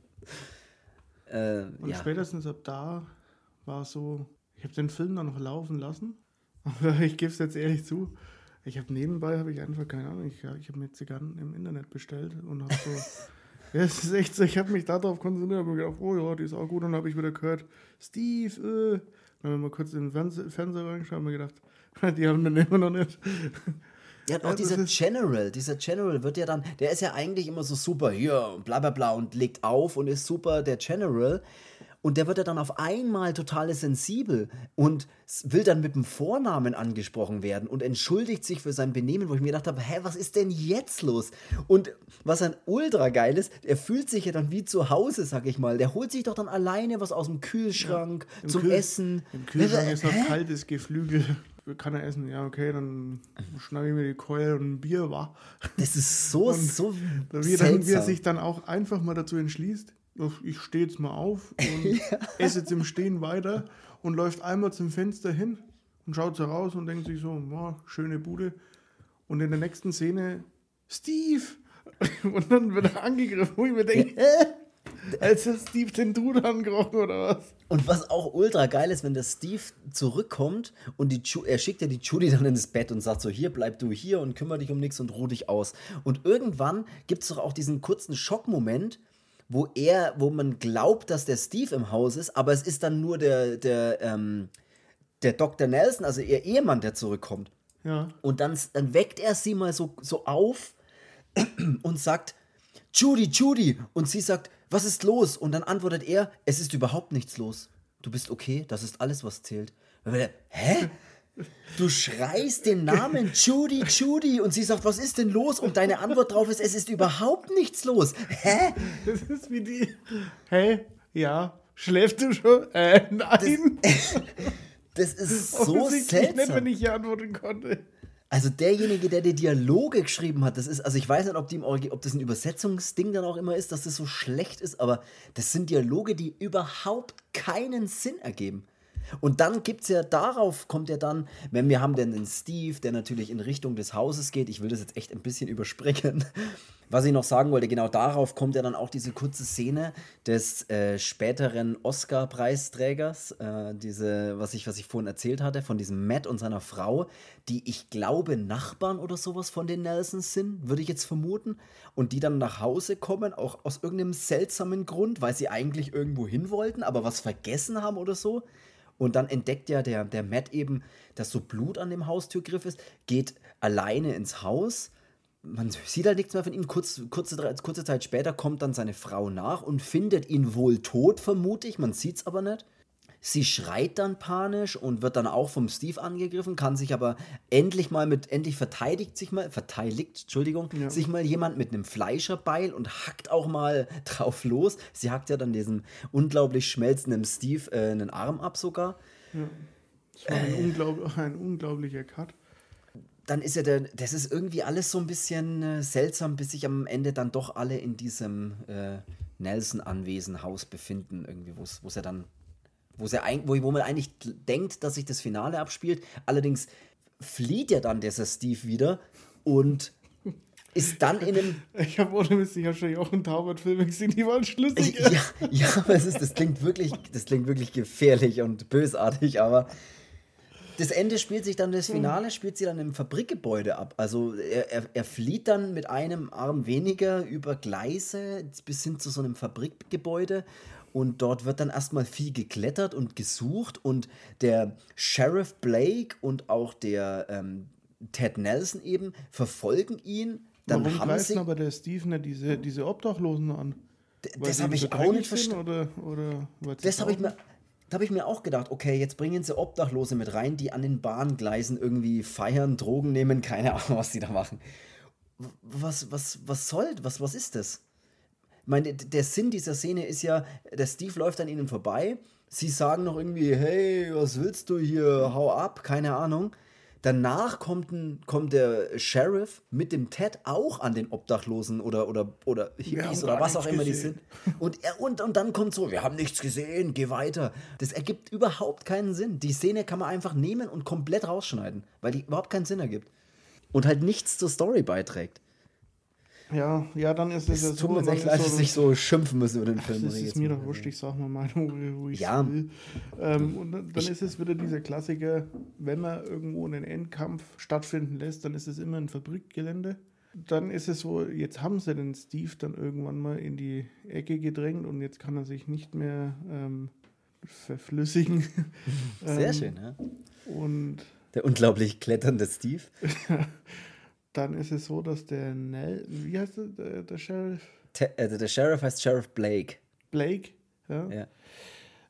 Äh, und ja. spätestens ab da war es so, ich habe den Film dann noch laufen lassen, <laughs> aber ich gebe es jetzt ehrlich zu, ich habe nebenbei, habe ich einfach, keine Ahnung, ich, ich habe mir Zigarren im Internet bestellt und habe so, <laughs> ja, es ist echt so, ich habe mich darauf konzentriert, habe mir gedacht, oh ja, die ist auch gut, und dann habe ich wieder gehört, Steve, äh, dann haben wir mal kurz in den Fernse Fernseher reingeschaut und mir gedacht, <laughs> die haben den immer noch nicht. Ja, auch dieser General, dieser General wird ja dann, der ist ja eigentlich immer so super hier und bla bla bla und legt auf und ist super der General. Und der wird ja dann auf einmal total sensibel und will dann mit dem Vornamen angesprochen werden und entschuldigt sich für sein Benehmen, wo ich mir gedacht habe, hä, was ist denn jetzt los? Und was dann ultra geil ist, er fühlt sich ja dann wie zu Hause, sag ich mal. Der holt sich doch dann alleine was aus dem Kühlschrank ja, zum Kühl Essen. Im Kühlschrank ist noch kaltes Geflügel kann er essen. Ja, okay, dann schnappe ich mir die Keule und ein Bier, war. Das ist so, so wie, dann, wie er sich dann auch einfach mal dazu entschließt, ich stehe jetzt mal auf <laughs> und ja. esse jetzt im Stehen weiter und läuft einmal zum Fenster hin und schaut so raus und denkt sich so, wow, schöne Bude. Und in der nächsten Szene, Steve! <laughs> Und dann wird er angegriffen, wo ich mir denke, hä? <laughs> Als der Steve den Dude angerochen oder was? Und was auch ultra geil ist, wenn der Steve zurückkommt und die Ju er schickt ja die Judy dann ins Bett und sagt so, hier bleib du hier und kümmere dich um nichts und ruh dich aus. Und irgendwann gibt es doch auch diesen kurzen Schockmoment, wo er, wo man glaubt, dass der Steve im Haus ist, aber es ist dann nur der, der, ähm, der Dr. Nelson, also ihr Ehemann, der zurückkommt. Ja. Und dann, dann weckt er sie mal so, so auf <clears throat> und sagt, Judy, Judy. Und sie sagt, was ist los? Und dann antwortet er, es ist überhaupt nichts los. Du bist okay, das ist alles, was zählt. Hä? Du schreist den Namen Judy, Judy und sie sagt, was ist denn los? Und deine Antwort drauf ist, es ist überhaupt nichts los. Hä? Das ist wie die. Hä? Ja. Schläfst du schon? Äh, nein. Das, <laughs> das ist so seltsam. nicht, wenn ich hier antworten konnte. Also derjenige, der die Dialoge geschrieben hat, das ist, also ich weiß nicht, ob, die im ob das ein Übersetzungsding dann auch immer ist, dass das so schlecht ist, aber das sind Dialoge, die überhaupt keinen Sinn ergeben. Und dann gibt es ja, darauf kommt ja dann, wenn wir haben dann den Steve, der natürlich in Richtung des Hauses geht. Ich will das jetzt echt ein bisschen überspringen. <laughs> Was ich noch sagen wollte, genau darauf kommt ja dann auch diese kurze Szene des äh, späteren Oscar-Preisträgers, äh, diese, was ich, was ich vorhin erzählt hatte, von diesem Matt und seiner Frau, die ich glaube Nachbarn oder sowas von den Nelsons sind, würde ich jetzt vermuten. Und die dann nach Hause kommen, auch aus irgendeinem seltsamen Grund, weil sie eigentlich irgendwo hin wollten, aber was vergessen haben oder so. Und dann entdeckt ja der, der Matt eben, dass so Blut an dem Haustürgriff ist, geht alleine ins Haus. Man sieht halt nichts mehr von ihm. Kurz, kurze, kurze Zeit später kommt dann seine Frau nach und findet ihn wohl tot, vermute ich. Man sieht es aber nicht. Sie schreit dann panisch und wird dann auch vom Steve angegriffen, kann sich aber endlich mal mit, endlich verteidigt sich mal, verteidigt, Entschuldigung, ja. sich mal jemand mit einem Fleischerbeil und hackt auch mal <laughs> drauf los. Sie hackt ja dann diesem unglaublich schmelzenden Steve äh, einen Arm ab sogar. Ja. Das war ein, äh, unglaub, <laughs> ein unglaublicher Cut dann ist ja der, das ist irgendwie alles so ein bisschen äh, seltsam, bis sich am Ende dann doch alle in diesem äh, Nelson-Anwesen-Haus befinden, irgendwie, wo es ja dann wo, wo, wo man eigentlich denkt, dass sich das Finale abspielt. Allerdings flieht ja dann dieser Steve wieder und ist dann in einem. <laughs> Ich habe ohne Mist, ich habe schon Jochen Taubert-Filme gesehen, die waren schlüssig. Ja, ja aber es ist, das, klingt wirklich, das klingt wirklich gefährlich und bösartig, aber das Ende spielt sich dann, das Finale spielt sich dann im Fabrikgebäude ab. Also er, er, er flieht dann mit einem Arm weniger über Gleise bis hin zu so einem Fabrikgebäude und dort wird dann erstmal viel geklettert und gesucht und der Sheriff Blake und auch der ähm, Ted Nelson eben verfolgen ihn. Dann Warum haben sie aber der Steve nicht diese, diese Obdachlosen an? das habe ich auch nicht verstanden. Oder, oder das habe ich mir. Da habe ich mir auch gedacht, okay, jetzt bringen sie Obdachlose mit rein, die an den Bahngleisen irgendwie feiern, Drogen nehmen, keine <laughs> Ahnung, was die da machen. Was, was, was soll, was, was ist das? Meine, der Sinn dieser Szene ist ja, der Steve läuft an ihnen vorbei. Sie sagen noch irgendwie, hey, was willst du hier? Hau ab, keine Ahnung. Danach kommt, ein, kommt der Sheriff mit dem Ted auch an den Obdachlosen oder, oder, oder Hippies oder was auch immer gesehen. die sind. Und, er, und, und dann kommt so, wir haben nichts gesehen, geh weiter. Das ergibt überhaupt keinen Sinn. Die Szene kann man einfach nehmen und komplett rausschneiden, weil die überhaupt keinen Sinn ergibt. Und halt nichts zur Story beiträgt. Ja, ja, dann ist es, es tut mir echt leid, dass ich so schimpfen muss über den Film. Das ist mir doch wurscht, ich sag mal <laughs> Meinung, wo ich ja. will. Ähm, und dann, dann ist es wieder dieser Klassiker, wenn man irgendwo einen Endkampf stattfinden lässt, dann ist es immer ein Fabrikgelände. Dann ist es so, jetzt haben sie den Steve dann irgendwann mal in die Ecke gedrängt und jetzt kann er sich nicht mehr ähm, verflüssigen. <laughs> Sehr ähm, schön, ja. Und der unglaublich kletternde Steve. <laughs> dann ist es so, dass der Nell, wie heißt der, der, der Sheriff? Te, äh, der Sheriff heißt Sheriff Blake. Blake, ja. ja.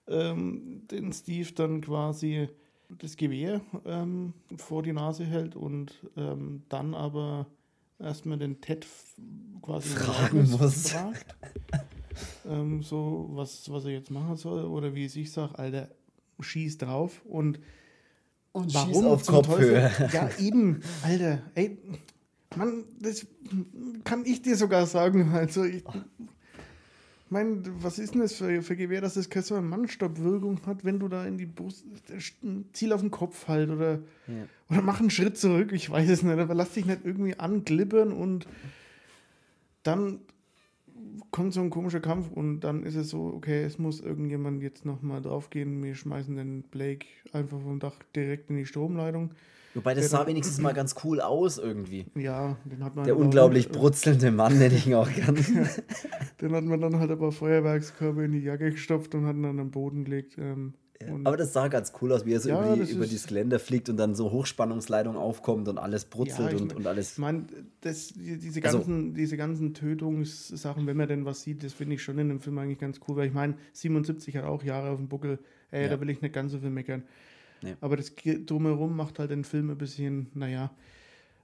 Ähm, den Steve dann quasi das Gewehr ähm, vor die Nase hält und ähm, dann aber erstmal den Ted quasi fragen muss. Fragt, <laughs> ähm, so, was, was er jetzt machen soll oder wie es ich sage, Alter, schieß drauf und und Warum auf Kopfhöhe. <laughs> Ja, eben, Alter, ey, Mann, das kann ich dir sogar sagen. Also, ich, meine, was ist denn das für, für Gewehr, dass das keine so eine Mannstoppwirkung hat, wenn du da in die Brust ein Ziel auf den Kopf halt oder, ja. oder mach einen Schritt zurück, ich weiß es nicht, aber lass dich nicht irgendwie anglibbern und dann kommt so ein komischer Kampf und dann ist es so, okay, es muss irgendjemand jetzt nochmal draufgehen, wir schmeißen den Blake einfach vom Dach direkt in die Stromleitung. Wobei das sah wenigstens mal ganz cool aus irgendwie. Ja, den hat man. Der unglaublich halt, brutzelnde Mann, nenne ich ihn auch gern. <laughs> den hat man dann halt ein paar Feuerwerkskörper in die Jacke gestopft und hat ihn dann am Boden gelegt. Ähm, ja, aber das sah ganz cool aus, wie er so ja, über, die, über dieses Geländer fliegt und dann so Hochspannungsleitung aufkommt und alles brutzelt ja, und, und alles. Ich meine, diese, also ganzen, also, diese ganzen Tötungssachen, wenn man denn was sieht, das finde ich schon in dem Film eigentlich ganz cool, weil ich meine, 77 hat auch Jahre auf dem Buckel, ey, da will ich nicht ganz so viel meckern. Nee. Aber das drumherum macht halt den Film ein bisschen, naja.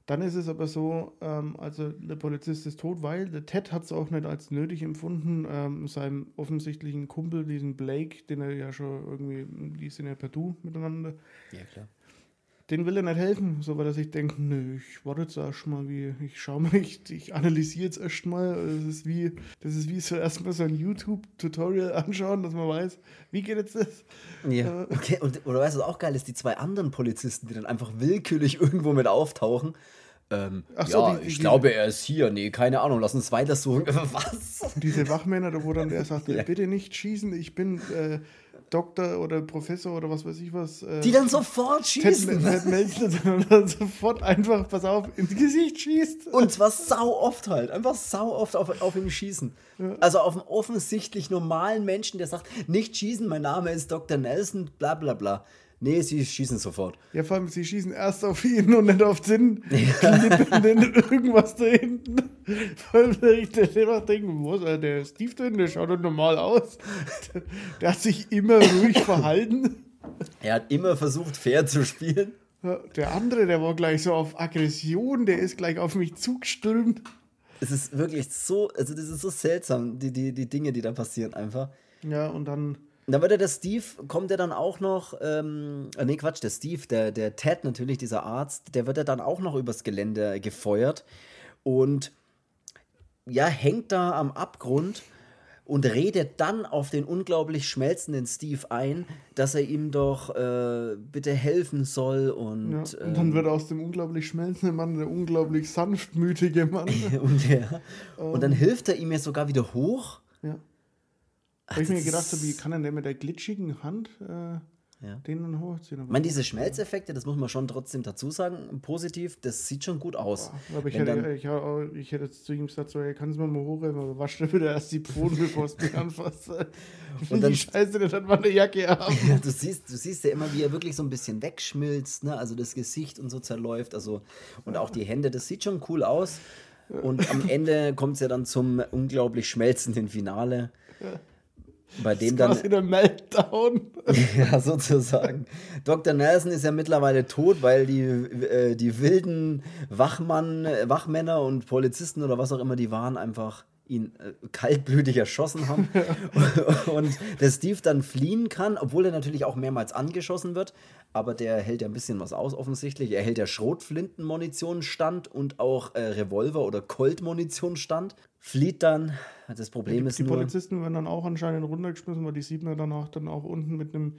Dann ist es aber so, ähm, also der Polizist ist tot, weil der Ted hat es auch nicht als nötig empfunden, ähm, seinem offensichtlichen Kumpel, diesen Blake, den er ja schon irgendwie, die sind ja per Du miteinander. Ja, klar den will er nicht helfen, so weil er sich denkt, nö, ich warte jetzt erstmal, wie, ich schaue mal, <laughs> ich, ich analysiere jetzt erstmal. Das ist wie, das ist wie so erstmal so ein YouTube-Tutorial anschauen, dass man weiß, wie geht jetzt das? Ja, äh, okay, und oder weißt du, was auch geil ist, die zwei anderen Polizisten, die dann einfach willkürlich <laughs> irgendwo mit auftauchen. Ähm, so, ja, die, ich die, glaube, er ist hier. Nee, keine Ahnung, lass uns weiter suchen. <laughs> Was? Diese Wachmänner, wo dann der sagt, ja. bitte nicht schießen, ich bin äh, Doktor oder Professor oder was weiß ich was. Äh, die dann sofort schießen. Ted, Ted dann sofort einfach, pass auf, ins Gesicht schießt. Und zwar sau oft halt. Einfach sau oft auf, auf ihn schießen. Ja. Also auf einen offensichtlich normalen Menschen, der sagt, nicht schießen, mein Name ist Dr. Nelson, bla bla bla. Nee, sie schießen sofort. Ja, vor allem, sie schießen erst auf ihn und nicht auf den ja. <laughs> irgendwas da hinten. <laughs> Vor allem, ich immer denken, wo ist er, der Steve drin, der schaut doch normal aus. Der, <laughs> der hat sich immer ruhig verhalten. Er hat immer versucht, fair zu spielen. Der andere, der war gleich so auf Aggression, der ist gleich auf mich zugestürmt. Es ist wirklich so, also das ist so seltsam, die, die, die Dinge, die da passieren einfach. Ja, und dann da wird ja der Steve, kommt ja dann auch noch, ähm, äh, nee, Quatsch, der Steve, der, der Ted natürlich, dieser Arzt, der wird ja dann auch noch übers Gelände gefeuert und ja, hängt da am Abgrund und redet dann auf den unglaublich schmelzenden Steve ein, dass er ihm doch äh, bitte helfen soll. Und, ja, und dann ähm, wird aus dem unglaublich schmelzenden Mann der unglaublich sanftmütige Mann. <laughs> und, ja, <laughs> und dann hilft er ihm ja sogar wieder hoch. Ja. Weil ich mir gedacht habe, wie kann denn der mit der glitschigen Hand äh, ja. den dann hochziehen? Ich meine, diese Schmelzeffekte, das muss man schon trotzdem dazu sagen, positiv, das sieht schon gut aus. Boah, aber ich hätte, dann, ich, ich, hätte jetzt zu ihm gesagt, so, ey, kannst du mal mal hochheben, aber wasch dir wieder erst die Pfoten, bevor es mich <laughs> anfasst. Und <laughs> dann, Scheiße, der hat mal eine Jacke. <laughs> Ja, du, siehst, du siehst ja immer, wie er wirklich so ein bisschen wegschmilzt, ne? also das Gesicht und so zerläuft, also und auch die Hände, das sieht schon cool aus. Und am Ende kommt es ja dann zum unglaublich schmelzenden Finale. Bei dem dann. Quasi der Meltdown. <laughs> ja, sozusagen. Dr. Nelson ist ja mittlerweile tot, weil die, äh, die wilden Wachmann, Wachmänner und Polizisten oder was auch immer die waren, einfach ihn äh, kaltblütig erschossen haben <laughs> und der Steve dann fliehen kann, obwohl er natürlich auch mehrmals angeschossen wird, aber der hält ja ein bisschen was aus offensichtlich. Er hält ja Schrotflintenmunition stand und auch äh, Revolver- oder Colt-Munition stand, flieht dann. Das Problem die, ist die nur... Die Polizisten werden dann auch anscheinend runtergeschmissen, weil die sieht man danach dann auch unten mit einem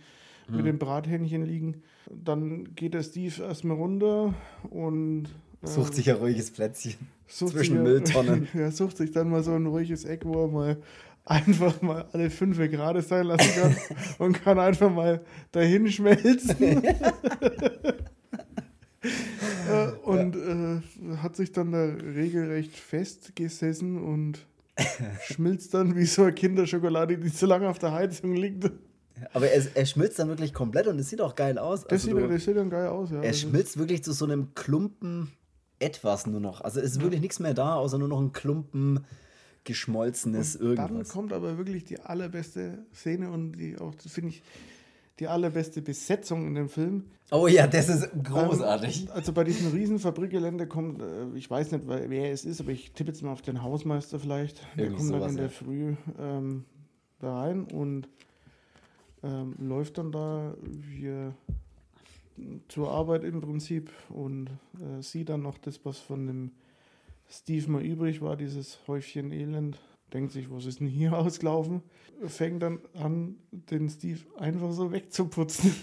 hm. mit dem Brathähnchen liegen. Dann geht der Steve erstmal runter und Sucht sich ein ruhiges Plätzchen zwischen Mülltonnen. <laughs> Ja, sucht sich dann mal so ein ruhiges Eck, wo er mal einfach mal alle fünf gerade sein lassen kann <laughs> und kann einfach mal dahin schmelzen. <laughs> Äh, und äh, hat sich dann da regelrecht festgesessen und schmilzt dann wie so eine Kinderschokolade, die zu lange auf der Heizung liegt. Aber er, er schmilzt dann wirklich komplett und es sieht auch geil aus. Das, also sieht, du, das sieht dann geil aus, ja. Er schmilzt wirklich zu so einem Klumpen etwas nur noch. Also es ist wirklich nichts mehr da, außer nur noch ein Klumpen geschmolzenes und irgendwas. Dann kommt aber wirklich die allerbeste Szene und die auch, finde ich, die allerbeste Besetzung in dem Film. Oh ja, das ist großartig. Ähm, also bei diesem riesen Fabrikgelände kommt, äh, ich weiß nicht, wer es ist, aber ich tippe jetzt mal auf den Hausmeister vielleicht. Der kommt dann in der Früh ähm, da rein und ähm, läuft dann da, wir zur Arbeit im Prinzip und äh, sieht dann noch das, was von dem Steve mal übrig war, dieses Häufchen Elend. denkt sich, was ist denn hier <laughs> ausgelaufen? Fängt dann an, den Steve einfach so wegzuputzen.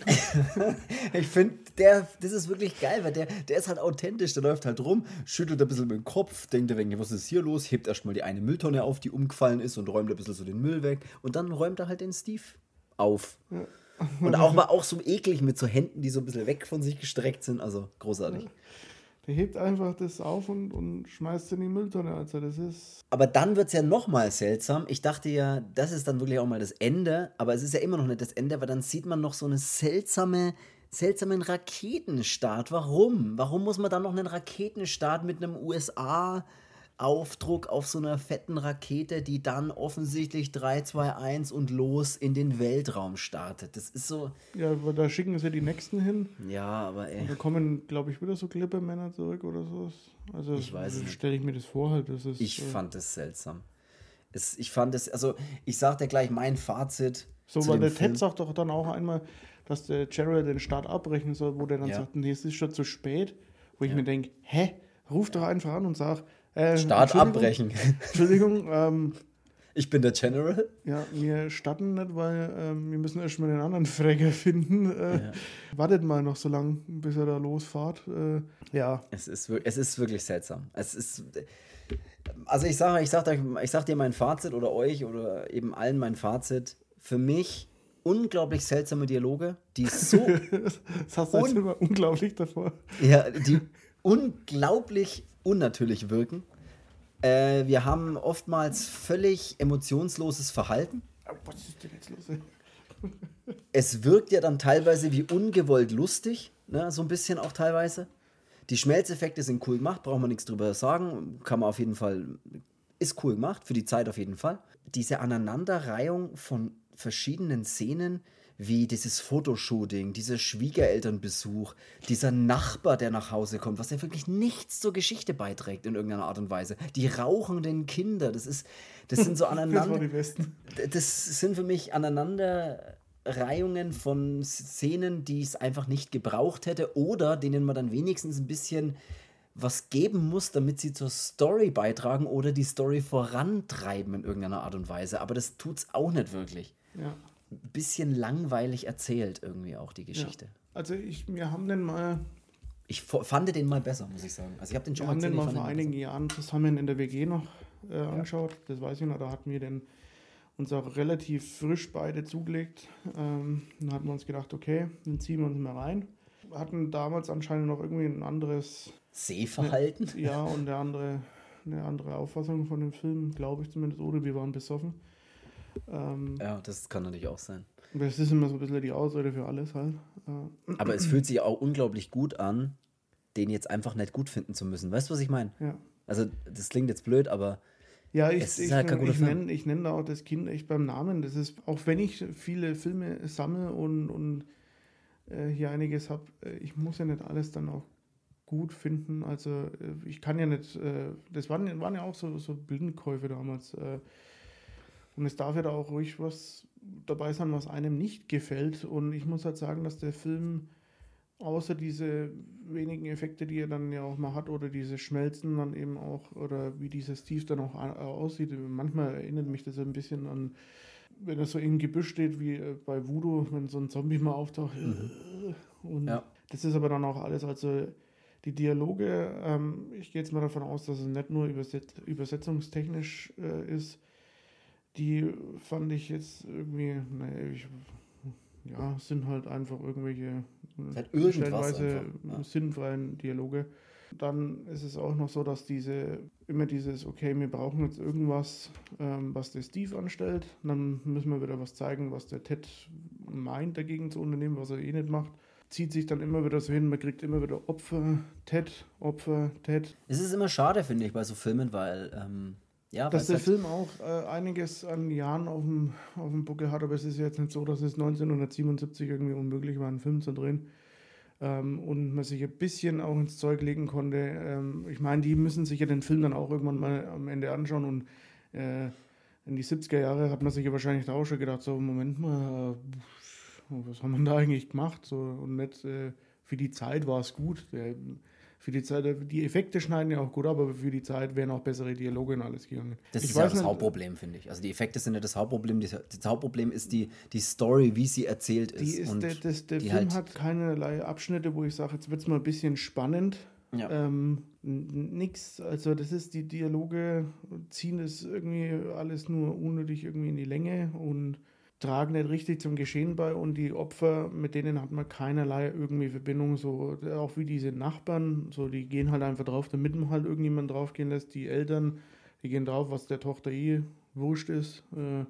<laughs> ich finde, der, das ist wirklich geil, weil der, der ist halt authentisch, der läuft halt rum, schüttelt ein bisschen mit dem Kopf, denkt er, was ist hier los, hebt erstmal die eine Mülltonne auf, die umgefallen ist und räumt ein bisschen so den Müll weg und dann räumt er halt den Steve auf. Ja. Und auch mal auch so eklig mit so Händen, die so ein bisschen weg von sich gestreckt sind. Also großartig. Der hebt einfach das auf und, und schmeißt in die Mülltonne. Also das ist. Aber dann wird es ja nochmal seltsam. Ich dachte ja, das ist dann wirklich auch mal das Ende. Aber es ist ja immer noch nicht das Ende, weil dann sieht man noch so eine seltsame, seltsamen Raketenstart. Warum? Warum muss man dann noch einen Raketenstart mit einem USA Aufdruck auf so einer fetten Rakete, die dann offensichtlich 3, 2, 1 und los in den Weltraum startet. Das ist so. Ja, aber da schicken sie die nächsten hin. Ja, aber ey. Und da kommen, glaube ich, wieder so Klippemänner zurück oder so. Also ich weiß also, stelle ich mir das vor halt. Das ist, ich äh, fand es seltsam. Es, ich fand es, also ich sag dir gleich mein Fazit. So, weil der. Ted sagt doch dann auch einmal, dass der Gerald den Start abbrechen soll, wo der dann ja. sagt, nee, es ist schon zu spät. Wo ich ja. mir denke, hä? Ruf doch einfach an und sag, äh, Start abbrechen. Entschuldigung, ähm, ich bin der General. Ja, wir starten nicht, weil ähm, wir müssen erstmal den anderen Fräger finden. Äh, ja. Wartet mal noch so lange, bis er da losfahrt. Äh, ja. Es ist, es ist wirklich seltsam. Es ist. Also ich sage, ich sage ich sag dir mein Fazit oder euch oder eben allen mein Fazit. Für mich unglaublich seltsame Dialoge, die so. <laughs> das hast du jetzt immer unglaublich davor. Ja, die unglaublich unnatürlich wirken. Äh, wir haben oftmals völlig emotionsloses Verhalten. Was ist denn jetzt los? <laughs> es wirkt ja dann teilweise wie ungewollt lustig, ne? so ein bisschen auch teilweise. Die Schmelzeffekte sind cool gemacht, braucht man nichts drüber sagen. Kann man auf jeden Fall, ist cool gemacht, für die Zeit auf jeden Fall. Diese Aneinanderreihung von verschiedenen Szenen, wie dieses Fotoshooting, dieser Schwiegerelternbesuch, dieser Nachbar, der nach Hause kommt, was ja wirklich nichts zur Geschichte beiträgt in irgendeiner Art und Weise. Die rauchenden Kinder, das ist, das sind so <laughs> aneinander. das, das sind für mich Aneinanderreihungen von Szenen, die es einfach nicht gebraucht hätte oder denen man dann wenigstens ein bisschen was geben muss, damit sie zur Story beitragen oder die Story vorantreiben in irgendeiner Art und Weise. Aber das tut es auch nicht wirklich. Ja bisschen langweilig erzählt, irgendwie auch die Geschichte. Ja. Also ich, wir haben den mal. Ich fand den mal besser, muss ich sagen. Also ich habe den schon wir mal gesehen. haben den mal vor einigen besser. Jahren zusammen in der WG noch äh, angeschaut. Ja. Das weiß ich noch. Da hatten wir den uns auch relativ frisch beide zugelegt. Ähm, dann hatten wir uns gedacht, okay, dann ziehen wir uns mal rein. Wir hatten damals anscheinend noch irgendwie ein anderes Sehverhalten. Ne, ja, und eine andere, eine andere Auffassung von dem Film, glaube ich zumindest, oder wir waren besoffen. Ähm, ja, das kann natürlich auch sein. Das ist immer so ein bisschen die Ausrede für alles halt. Äh, aber es fühlt sich auch unglaublich gut an, den jetzt einfach nicht gut finden zu müssen. Weißt du, was ich meine? Ja. Also, das klingt jetzt blöd, aber ja, ich, ich, halt ich, nenne, ich nenne da auch das Kind echt beim Namen. Das ist, auch wenn ich viele Filme sammle und, und äh, hier einiges habe, äh, ich muss ja nicht alles dann auch gut finden. Also äh, ich kann ja nicht, äh, das waren, waren ja auch so, so Blindenkäufe damals. Äh, und es darf ja da auch ruhig was dabei sein, was einem nicht gefällt. Und ich muss halt sagen, dass der Film, außer diese wenigen Effekte, die er dann ja auch mal hat, oder diese Schmelzen dann eben auch, oder wie dieser Steve dann auch aussieht, manchmal erinnert mich das ein bisschen an, wenn er so im Gebüsch steht, wie äh, bei Voodoo, wenn so ein Zombie mal auftaucht. Mhm. Und ja. das ist aber dann auch alles, also die Dialoge, ähm, ich gehe jetzt mal davon aus, dass es nicht nur überset übersetzungstechnisch äh, ist, die fand ich jetzt irgendwie, naja, ich, ja, sind halt einfach irgendwelche halt stellenweise einfach, ja. sinnfreien Dialoge. Dann ist es auch noch so, dass diese immer dieses, okay, wir brauchen jetzt irgendwas, ähm, was der Steve anstellt. Dann müssen wir wieder was zeigen, was der Ted meint, dagegen zu unternehmen, was er eh nicht macht. Zieht sich dann immer wieder so hin, man kriegt immer wieder Opfer, Ted, Opfer, Ted. Es ist immer schade, finde ich, bei so Filmen, weil ähm, ja, dass der Film auch äh, einiges an Jahren auf dem, auf dem Buckel hat, aber es ist jetzt nicht so, dass es 1977 irgendwie unmöglich war, einen Film zu drehen. Ähm, und man sich ein bisschen auch ins Zeug legen konnte. Ähm, ich meine, die müssen sich ja den Film dann auch irgendwann mal am Ende anschauen und äh, in die 70er Jahre hat man sich ja wahrscheinlich da auch schon gedacht, so, Moment mal, äh, was haben wir da eigentlich gemacht? So, und nicht, äh, für die Zeit war es gut. Der für die Zeit, die Effekte schneiden ja auch gut, aber für die Zeit wären auch bessere Dialoge und alles gegangen. Das ich ist ja das Hauptproblem, finde ich. Also die Effekte sind ja das Hauptproblem. Das, Hauptproblem ist die, die Story, wie sie erzählt ist. Die ist und der das, der die Film halt- hat keinerlei Abschnitte, wo ich sage, jetzt wird es mal ein bisschen spannend. Ja. Ähm, nix, also das ist, die Dialoge ziehen das irgendwie alles nur unnötig irgendwie in die Länge und tragen nicht richtig zum Geschehen bei und die Opfer, mit denen hat man keinerlei irgendwie Verbindung, so auch wie diese Nachbarn, so die gehen halt einfach drauf, damit man halt irgendjemand draufgehen lässt, die Eltern, die gehen drauf, was der Tochter eh wurscht ist. Äh,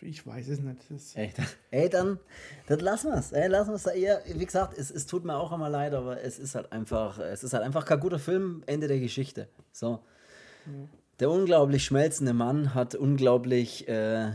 ich weiß es nicht. Das? Ey, dann, das lassen wir es. Lassen wir es da eher. Wie gesagt, es, es tut mir auch immer leid, aber es ist halt einfach, es ist halt einfach kein guter Film, Ende der Geschichte. So. Der unglaublich schmelzende Mann hat unglaublich äh,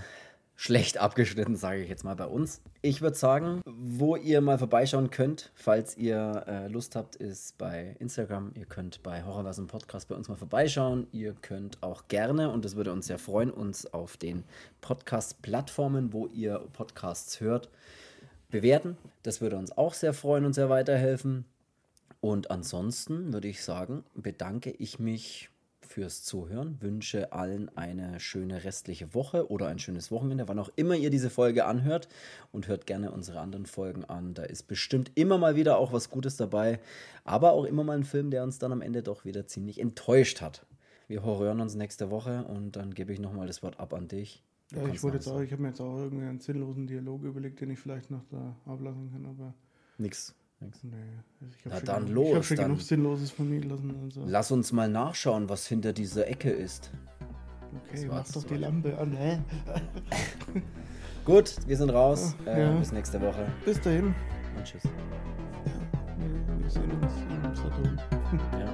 schlecht abgeschnitten, sage ich jetzt mal bei uns. Ich würde sagen, wo ihr mal vorbeischauen könnt, falls ihr äh, Lust habt, ist bei Instagram. Ihr könnt bei Horrorversum Podcast bei uns mal vorbeischauen. Ihr könnt auch gerne, und das würde uns sehr freuen, uns auf den Podcast-Plattformen, wo ihr Podcasts hört, bewerten. Das würde uns auch sehr freuen und sehr weiterhelfen. Und ansonsten würde ich sagen, bedanke ich mich fürs Zuhören, wünsche allen eine schöne restliche Woche oder ein schönes Wochenende, wann auch immer ihr diese Folge anhört und hört gerne unsere anderen Folgen an. Da ist bestimmt immer mal wieder auch was Gutes dabei, aber auch immer mal ein Film, der uns dann am Ende doch wieder ziemlich enttäuscht hat. Wir hören uns nächste Woche und dann gebe ich nochmal das Wort ab an dich. Ja, ich wollte jetzt auch, ich habe mir jetzt auch irgendwie einen sinnlosen Dialog überlegt, den ich vielleicht noch da ablassen kann, aber Nix. Also Na schon dann los, Ich habe schon dann. genug Sinnloses von mir gelassen. Also. Lass uns mal nachschauen, was hinter dieser Ecke ist. Okay, mach doch die. Lampe an. Hä? <laughs> Gut, wir sind raus. Ja. Äh, Ja. Bis nächste Woche Bis dahin. und tschüss. Wir, wir sehen uns im Saturn. Ja.